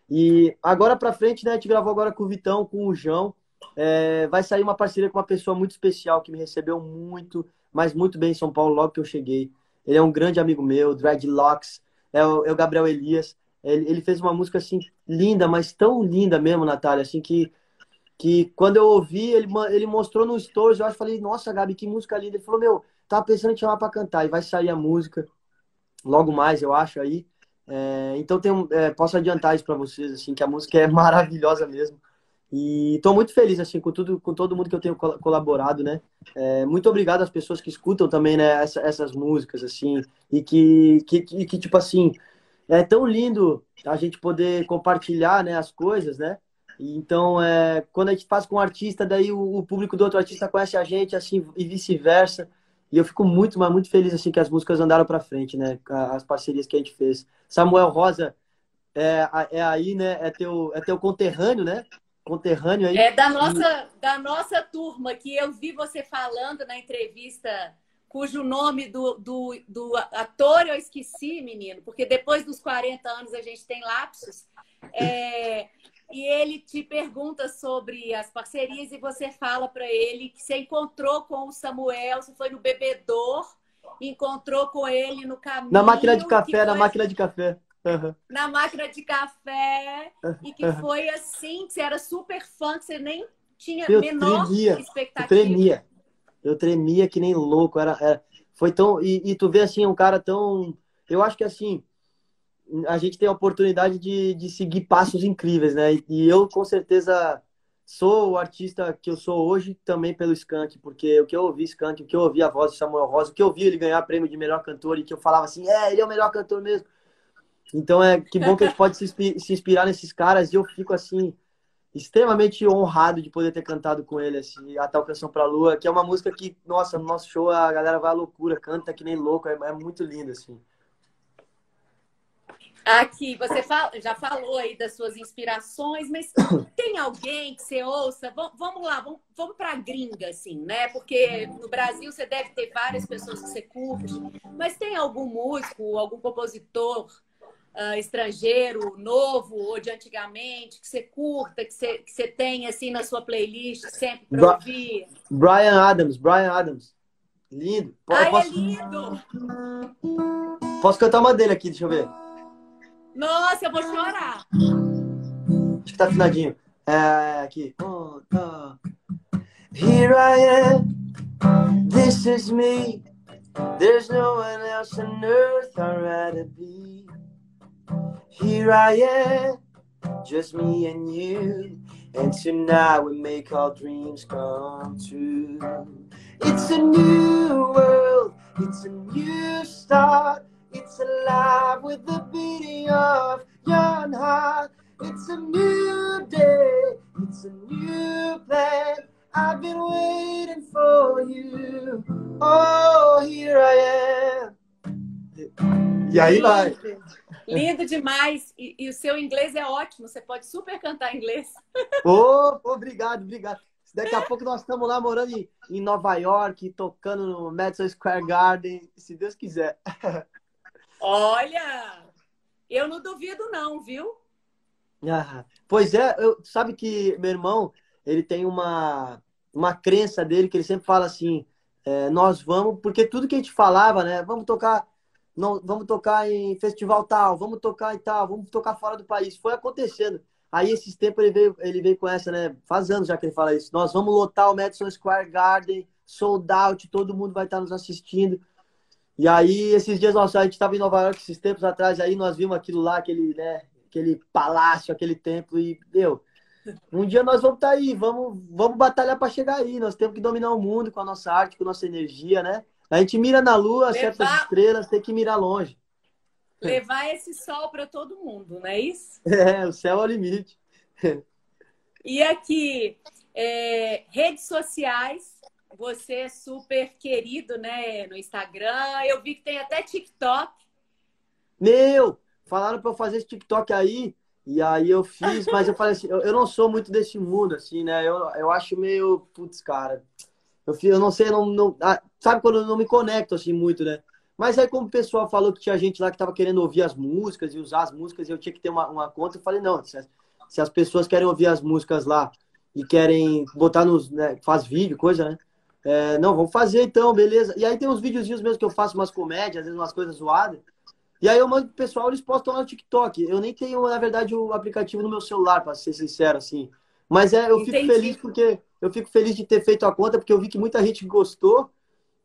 E agora para frente, né? A gente gravou agora com o Vitão, com o João é, vai sair uma parceria com uma pessoa muito especial que me recebeu muito, mas muito bem em São Paulo logo que eu cheguei. Ele é um grande amigo meu, Dreadlocks, é o, é o Gabriel Elias. Ele, ele, fez uma música assim linda, mas tão linda mesmo, Natália, assim que que quando eu ouvi, ele, ele mostrou no stories, eu acho, falei, nossa, Gabi, que música linda. Ele falou, meu, tava pensando em te chamar para cantar e vai sair a música logo mais, eu acho aí. É, então tem, é, posso adiantar isso para vocês, assim, que a música é *laughs* maravilhosa mesmo. E estou muito feliz assim com tudo, com todo mundo que eu tenho colaborado, né? É, muito obrigado às pessoas que escutam também, né? Essa, essas músicas assim e que, que, que, tipo assim é tão lindo a gente poder compartilhar, né? As coisas, né? Então, é, quando a gente faz com um artista, daí o, o público do outro artista conhece a gente, assim e vice-versa. E eu fico muito, mas muito feliz assim que as músicas andaram para frente, né? As parcerias que a gente fez. Samuel Rosa é, é aí, né? É teu, é teu conterrâneo, né? conterrâneo aí. É da nossa, da nossa turma, que eu vi você falando na entrevista, cujo nome do, do, do ator eu esqueci, menino, porque depois dos 40 anos a gente tem lapsos. É, e ele te pergunta sobre as parcerias e você fala para ele que você encontrou com o Samuel, você foi no bebedor, encontrou com ele no caminho. Na máquina de café, na máquina de café. Uhum. na máquina de café e que foi assim, que você era super fã, que você nem tinha eu menor tremia, expectativa. Eu tremia. Eu tremia que nem louco. Era, era foi tão. E, e, tu vê assim, um cara tão. Eu acho que assim, a gente tem a oportunidade de, de seguir passos incríveis, né? E eu com certeza sou o artista que eu sou hoje também pelo Skank, porque o que eu ouvi Skank, o que eu ouvi a voz de Samuel Rosa, o que eu vi ele ganhar prêmio de melhor cantor e que eu falava assim, é, ele é o melhor cantor mesmo. Então é que bom que a gente pode se inspirar nesses caras e eu fico assim extremamente honrado de poder ter cantado com ele assim, a tal canção pra lua, que é uma música que, nossa, no nosso show a galera vai à loucura, canta que nem louco, é, é muito lindo assim. Aqui, você fala, já falou aí das suas inspirações, mas *coughs* tem alguém que você ouça? Vamos lá, vamos, vamos para a gringa, assim, né? Porque no Brasil você deve ter várias pessoas que você curte, mas tem algum músico, algum compositor uh, estrangeiro, novo ou de antigamente, que você curta, que você, que você tem assim na sua playlist sempre para ouvir? Brian Adams, Brian Adams. Lindo. Ai, posso... é lindo! Posso cantar uma dele aqui, deixa eu ver. Nossa, eu vou chorar. Acho que tá afinadinho. É, aqui. Oh, oh. Here I am, this is me. There's no one else on earth I'd rather be. Here I am, just me and you. And tonight we make our dreams come true. It's a new world, it's a new start. It's alive with the beating of your heart. It's a new day, it's a new plan. I've been waiting for you. Oh, here I am. E aí vai. Lindo demais. E, e, o seu inglês é ótimo. Você pode super cantar inglês. Oh, obrigado, obrigado. Daqui a pouco nós estamos lá morando em, em Nova York, tocando no Madison Square Garden, se Deus quiser. *laughs* Olha, eu não duvido não, viu? Ah, pois é, eu, sabe que meu irmão, ele tem uma, uma crença dele que ele sempre fala assim, é, nós vamos, porque tudo que a gente falava, né? Vamos tocar, não, vamos tocar em festival tal, vamos tocar em tal, vamos tocar fora do país. Foi acontecendo. Aí esses tempos ele veio, ele veio com essa, né? Faz anos já que ele fala isso. Nós vamos lotar o Madison Square Garden, sold out, todo mundo vai estar nos assistindo. E aí, esses dias, nossa, a gente estava em Nova York esses tempos atrás, aí nós vimos aquilo lá, aquele, né, aquele palácio, aquele templo, e, meu, um dia nós vamos estar tá aí, vamos, vamos batalhar para chegar aí. Nós temos que dominar o mundo com a nossa arte, com a nossa energia, né? A gente mira na lua, Levar... certas estrelas, tem que mirar longe. Levar esse sol para todo mundo, não é isso? *laughs* É, o céu é o limite. E aqui, é, redes sociais, você é super querido, né, no Instagram. Eu vi que tem até TikTok. Meu, falaram para eu fazer esse TikTok aí, e aí eu fiz, mas eu falei assim, eu, eu não sou muito desse mundo, assim, né? Eu, eu acho meio, putz, cara, eu, eu não sei, não, não ah, sabe quando eu não me conecto assim muito, né? Mas aí como o pessoal falou que tinha gente lá que tava querendo ouvir as músicas e usar as músicas, eu tinha que ter uma, uma conta, eu falei, não, se as, se as pessoas querem ouvir as músicas lá e querem botar nos, né, faz vídeo, coisa, né? É, não, vamos fazer então, beleza. E aí tem uns videozinhos mesmo que eu faço umas comédias, às vezes umas coisas zoadas. E aí eu mando pro pessoal, eles postam lá no TikTok. Eu nem tenho, na verdade, o aplicativo no meu celular, para ser sincero, assim. Mas é, eu Entendi. fico feliz porque eu fico feliz de ter feito a conta, porque eu vi que muita gente gostou.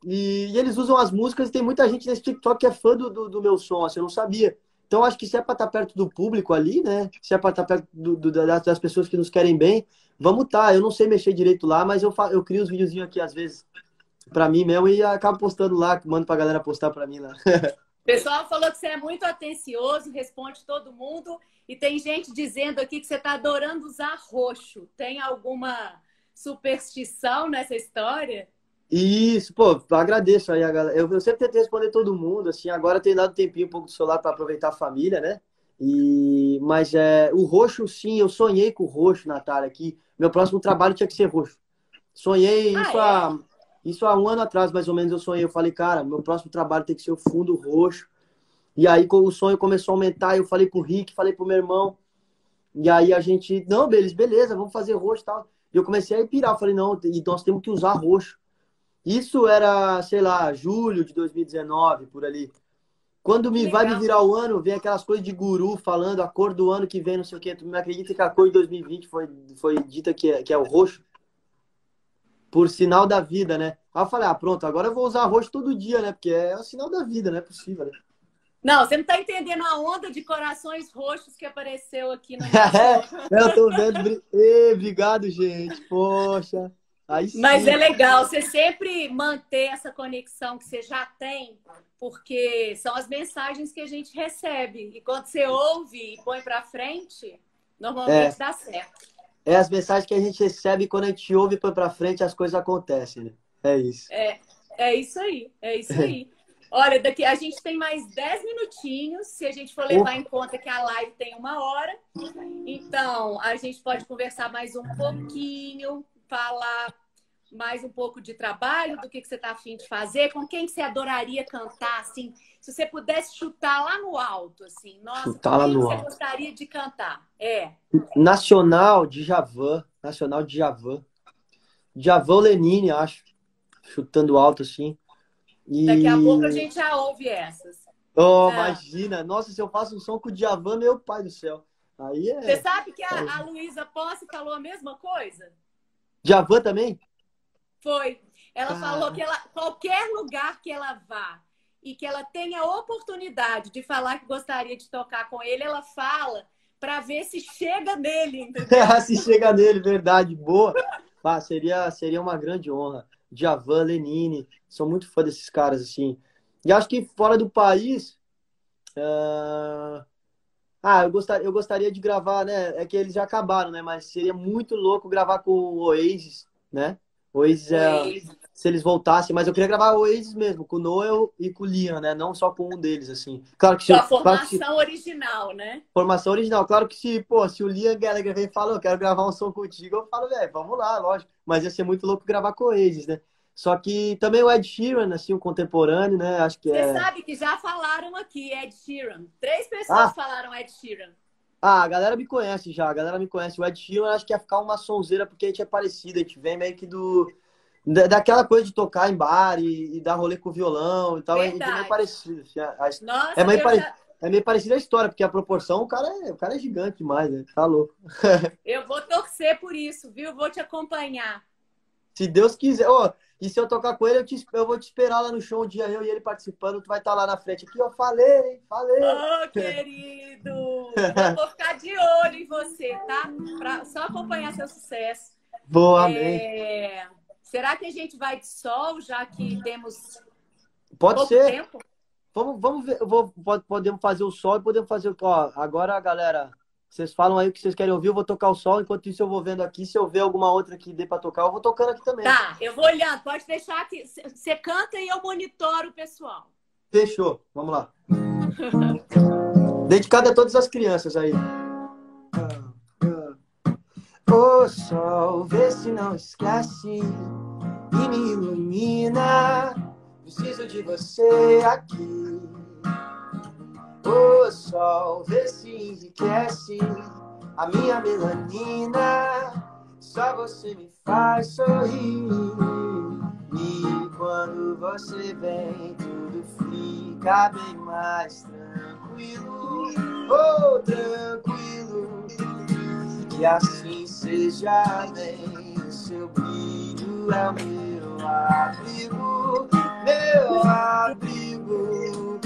E, e eles usam as músicas e tem muita gente nesse TikTok que é fã do, do, do meu som, assim, eu não sabia. Então, acho que se é para estar tá perto do público ali, né? Se é para estar tá perto do, do, das pessoas que nos querem bem, vamos estar. Tá. Eu não sei mexer direito lá, mas eu, eu crio os videozinhos aqui, às vezes, para mim mesmo, e acabo postando lá, mando para galera postar para mim lá. *laughs* O pessoal falou que você é muito atencioso, responde todo mundo. E tem gente dizendo aqui que você está adorando usar roxo. Tem alguma superstição nessa história? Isso, pô, agradeço aí a galera. Eu, eu sempre tentei responder todo mundo, assim, agora tenho dado um tempinho um pouco do celular para aproveitar a família, né? E, mas é, o roxo, sim, eu sonhei com o roxo, Natália, que meu próximo trabalho tinha que ser roxo. Sonhei ah, isso, é? há, isso há um ano atrás, mais ou menos, eu sonhei. Eu falei, cara, meu próximo trabalho tem que ser o fundo roxo. E aí, o sonho começou a aumentar, eu falei pro Rick, falei pro meu irmão. E aí a gente, não, beleza, beleza, vamos fazer roxo e tal. E eu comecei a pirar, eu falei, não, nós temos que usar roxo. Isso era, sei lá, julho de 2019, por ali. Quando me vai me virar o ano, vem aquelas coisas de guru falando a cor do ano que vem, não sei o quê. Tu me acredita que a cor de 2020 foi, foi dita que é, que é o roxo? Por sinal da vida, né? Aí eu falei, ah, pronto, agora eu vou usar roxo todo dia, né? Porque é o sinal da vida, não é possível, né? Não, você não está entendendo a onda de corações roxos que apareceu aqui na *laughs* é, Eu tô vendo. Ei, obrigado, gente. Poxa. Mas é legal você sempre manter essa conexão que você já tem, porque são as mensagens que a gente recebe. E quando você ouve e põe para frente, normalmente é. dá certo. É as mensagens que a gente recebe quando a gente ouve e põe para frente, as coisas acontecem, né? É isso. É, é isso aí, é isso aí. *laughs* Olha, daqui a gente tem mais 10 minutinhos, se a gente for levar em conta que a live tem uma hora. Então, a gente pode conversar mais um pouquinho, falar mais um pouco de trabalho, do que, que você está afim de fazer, com quem você adoraria cantar, assim, se você pudesse chutar lá no alto, assim, nossa, chutar lá no você alto. gostaria de cantar? É. Nacional de Javan, Nacional de Javan. Javan Lenine, acho, chutando alto, assim. E... Daqui a pouco a gente já ouve essas. Oh, é. imagina! Nossa, se eu faço um som com o Djavan, meu pai do céu. Aí é... Você sabe que a, a Luísa Posse falou a mesma coisa? Djavan também? Foi. Ela ah. falou que ela, qualquer lugar que ela vá e que ela tenha oportunidade de falar que gostaria de tocar com ele, ela fala para ver se chega nele. *laughs* se chega nele, verdade. Boa. Ah, seria, seria uma grande honra. Djavan, Lenine, sou muito fã desses caras, assim. E acho que fora do país. Uh... Ah, eu gostaria, eu gostaria de gravar, né? É que eles já acabaram, né? Mas seria muito louco gravar com o Oasis, né? Oasis é. Se eles voltassem, mas eu queria gravar o Oasis mesmo, com o Noel e com o Liam, né? Não só com um deles, assim. Claro que se, a formação claro que, original, né? Formação original. Claro que se, pô, se o Liam Gallagher vem e fala, eu quero gravar um som contigo, eu falo, velho, vamos lá, lógico. Mas ia ser muito louco gravar com o Oasis, né? Só que também o Ed Sheeran, assim, o contemporâneo, né? Acho que Você é. sabe que já falaram aqui, Ed Sheeran. Três pessoas Ah. falaram Ed Sheeran. Ah, a galera me conhece já, a galera me conhece. O Ed Sheeran acho que ia ficar uma sonzeira porque a gente é parecido, a gente vem meio que do. da- Daquela coisa de tocar em bar e, e dar rolê com violão e tal, a gente é Verdade. meio parecido. assim, a- Nossa, É meio eu, pare- já- É meio parecida a história, porque a proporção, o cara é, o cara é gigante demais, né? Tá louco. *laughs* eu vou torcer por isso, viu? Vou te acompanhar. Se Deus quiser. Ô, e se eu tocar com ele, eu, te- eu vou te esperar lá no show um dia, eu e ele participando, tu vai estar lá na frente aqui, ó. Falei, falei. Ô, querido! Eu vou ficar de olho em você, tá? Pra só acompanhar seu sucesso. Boa, amém. É, Será que a gente vai de sol, já que temos Pode pouco ser. tempo? Vamos, vamos ver. Eu vou, pode- podemos fazer o sol e podemos fazer o. Ó, agora, galera, vocês falam aí o que vocês querem ouvir, eu vou tocar o sol. Enquanto isso, eu vou vendo aqui. Se eu ver alguma outra que dê pra tocar, eu vou tocando aqui também. Tá, eu vou olhando. Pode deixar que você canta e eu monitoro o pessoal. Fechou. Vamos lá. *laughs* Dedicado a todas as crianças aí. O sol, vê se não esquece e me ilumina. Preciso de você aqui. O sol, vê se enriquece a minha melanina. Só você me faz sorrir. E quando você vem, tudo fica bem mais tranquilo. Oh, tranquilo. Que assim seja, amém. O seu brilho é o meu abrigo, meu abrigo.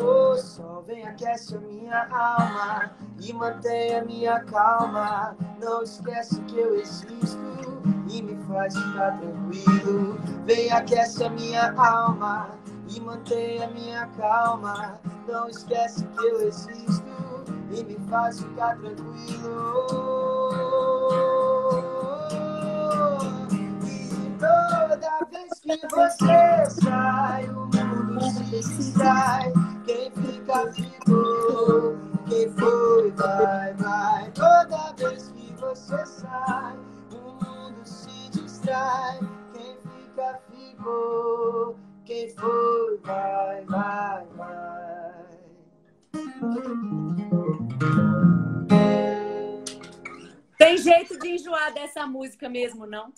O sol vem, aquece a minha alma e mantém a minha calma. Não esquece que eu existo e me faz ficar tranquilo. Vem, aquece a minha alma e mantém a minha calma. Não esquece que eu existo e me faz ficar tranquilo. E toda vez que você sai, o mundo se distrai. Quem fica ficou, quem foi vai, vai. Toda vez que você sai, o mundo se distrai. Quem fica ficou, quem foi vai, vai, vai. Tem jeito de enjoar dessa música mesmo, não?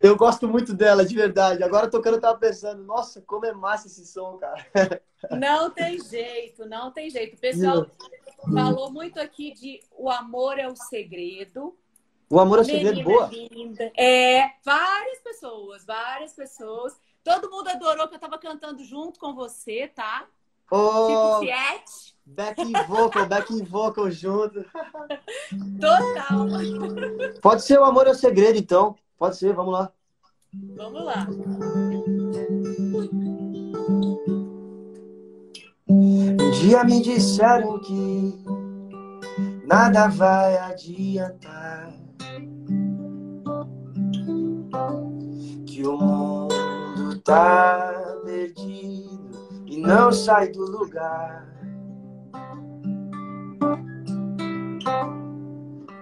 Eu gosto muito dela, de verdade. Agora tocando, eu tava pensando, nossa, como é massa esse som, cara. Não tem jeito, não tem jeito. O pessoal falou muito aqui de o amor é o segredo. O amor é o segredo, Menina boa. linda. É, várias pessoas, várias pessoas. Todo mundo adorou que eu tava cantando junto com você, tá? Tipo Oh, Fiat. back vocal, back vocal junto. *laughs* Total. Pode ser o amor é o segredo, então. Pode ser, vamos lá. Vamos lá. Um dia me disseram que nada vai adiantar. Que o mundo tá perdido e não sai do lugar.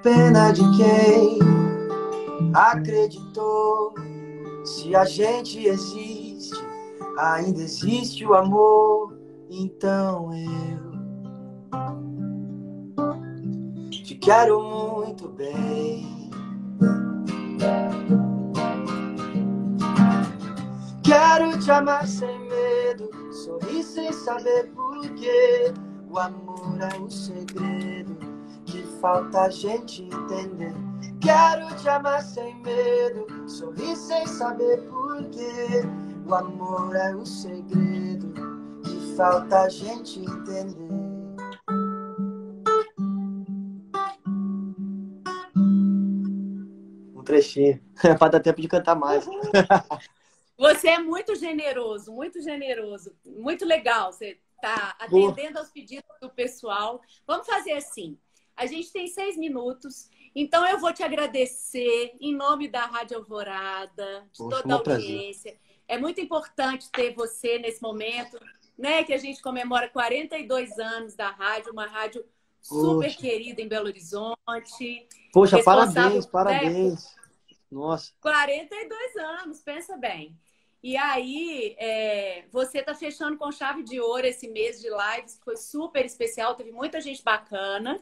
Pena de quem acreditou. Se a gente existe, ainda existe o amor. Então eu te quero muito bem. Quero te amar sem medo, sorrir sem saber porquê. O amor é o segredo que falta a gente entender. Quero te amar sem medo, sorrir sem saber porquê. O amor é o segredo que falta a gente entender. Um trechinho, *laughs* para dar tempo de cantar mais. Você é muito generoso, muito generoso, muito legal. Você está atendendo aos pedidos do pessoal. Vamos fazer assim. A gente tem seis minutos, então eu vou te agradecer em nome da Rádio Alvorada, de Poxa, toda a um prazer. audiência. É muito importante ter você nesse momento, né? Que a gente comemora 42 anos da rádio, uma rádio super Poxa. querida em Belo Horizonte. Poxa, Responsável, parabéns, né, parabéns. Nossa. 42 anos, pensa bem. E aí, é, você está fechando com chave de ouro esse mês de lives, que foi super especial, teve muita gente bacana.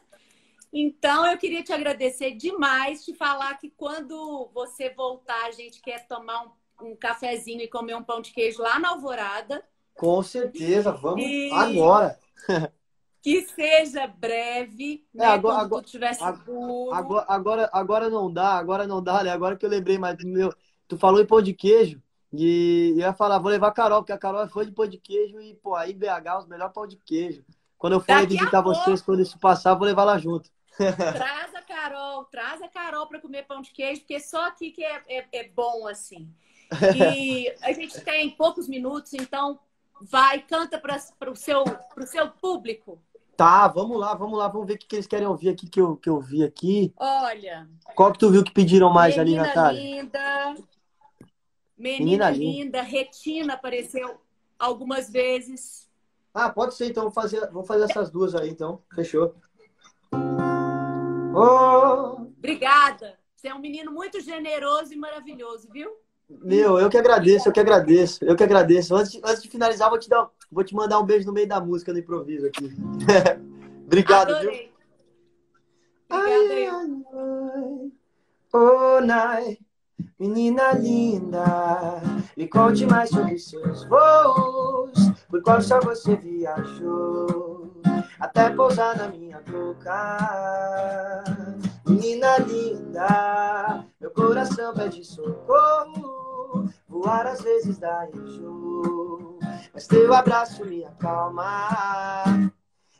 Então, eu queria te agradecer demais, te falar que quando você voltar, a gente quer tomar um, um cafezinho e comer um pão de queijo lá na Alvorada. Com certeza, vamos E- agora. *laughs* Que seja breve, né? É, agora- quando agora- seguro. Agora, agora, agora não dá, agora não dá, né? Agora que eu lembrei, mas meu, tu falou em pão de queijo e eu ia falar, vou levar a Carol, porque a Carol é fã de pão de queijo e, pô, aí BH os melhores pão de queijo. Quando eu for Daqui visitar vocês, quando isso passar, vou levar lá junto. Traz a Carol, traz a Carol para comer pão de queijo, porque só aqui que é, é, é bom assim. E a gente tem poucos minutos, então vai, canta para o seu, pro seu público. Tá, vamos lá, vamos lá, vamos ver o que, que eles querem ouvir aqui que eu, que eu vi aqui. Olha, Qual que tu viu que pediram mais ali, menina Natália? linda, menina, Menina linda, retina apareceu algumas vezes. Ah, pode ser, então vou fazer, vou fazer essas duas aí, então. Fechou. Oh, Obrigada. Você é um menino muito generoso e maravilhoso, viu? meu, eu que agradeço, eu que agradeço, eu que agradeço. Antes, de- antes de finalizar, vou te dar, vou te mandar um beijo no meio da música no improviso aqui. *laughs* Obrigado, viu? Adorei. Obrigada, Ai, eu. Oh, menina linda, me conte mais sobre seus voos, por qual só você viajou, até pousar na minha boca. Menina linda, meu coração pede socorro, voar às vezes dá enjoo, mas teu abraço me acalma.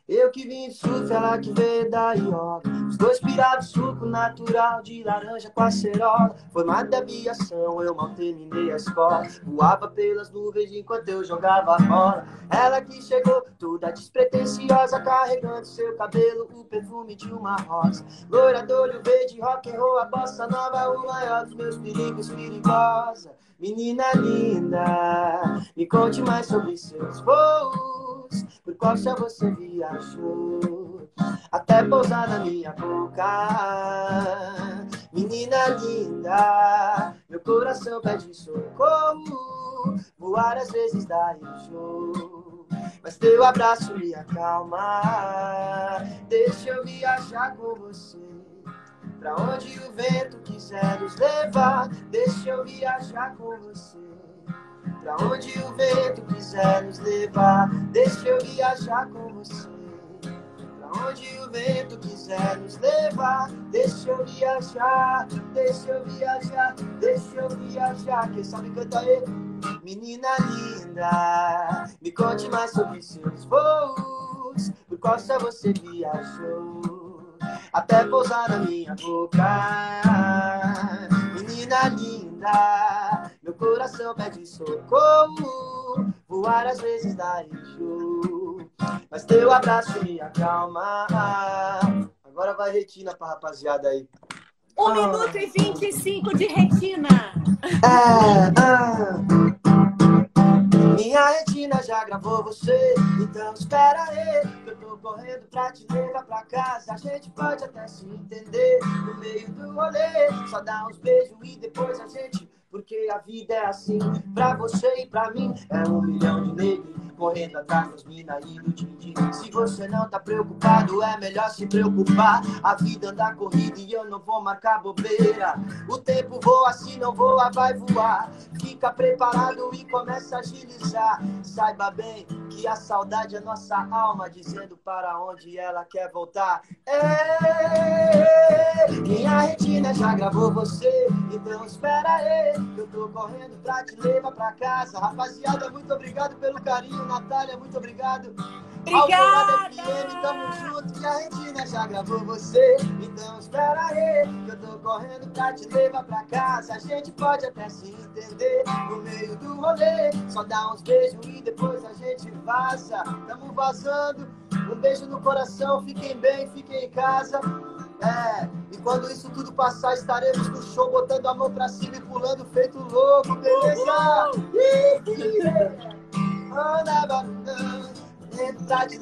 Eu que vim de surf, ela que veio da ioga. Os dois pirados, suco natural de laranja com acerola. Formado de aviação, eu mal terminei a escola. Voava pelas nuvens enquanto eu jogava bola. Ela que chegou, toda despretensiosa, carregando seu cabelo, o perfume de uma rosa. Loira do olho verde, rock and roll, a bossa nova, o maior dos meus perigos, perigosa. Menina linda, me conte mais sobre seus voos, por qual céu você viajou, até pousar na minha boca. Menina linda, meu coração pede socorro, voar às vezes dá enjoo, mas teu abraço me acalma. Deixa eu viajar com você. Pra onde o vento quiser nos levar, deixa eu viajar com você. Pra onde o vento quiser nos levar, deixa eu viajar com você. Pra onde o vento quiser nos levar, deixa eu viajar, deixa eu viajar, deixa eu viajar. Quem sabe canta aí? Menina linda, me conte mais sobre seus voos, por céu você viajou até pousar na minha boca. Menina linda, coração pede socorro, voar às vezes dá enjoo, mas teu abraço me acalma. Agora vai retina pra rapaziada aí. Um minuto e 25 de retina. É, ah. Minha retina já gravou você, então espera aí, que eu tô correndo pra te levar pra casa. A gente pode até se entender no meio do rolê, só dá uns beijos e depois a gente. Porque a vida é assim, pra você e pra mim, é um milhão de negros correndo atrás das minas e do din-din. Se você não tá preocupado, é melhor se preocupar. A vida anda corrida e eu não vou marcar bobeira. O tempo voa, se não voa, vai voar. Fica preparado e começa a agilizar. Saiba bem que a saudade é nossa alma, dizendo para onde ela quer voltar. É, minha retina já gravou você, então espera aí. Eu tô correndo pra te levar pra casa. Rapaziada, muito obrigado pelo carinho. Natália, muito obrigado. Obrigada! FM, tamo junto. E a Retina já gravou você. Então espera aí, que eu tô correndo pra te levar pra casa. A gente pode até se entender no meio do rolê. Só dá uns beijos e depois a gente vaza. Tamo vazando. Um beijo no coração, fiquem bem, fiquem em casa. É, e quando isso tudo passar, estaremos no show botando a mão pra cima e pulando feito louco, beleza? Anda, Entrar de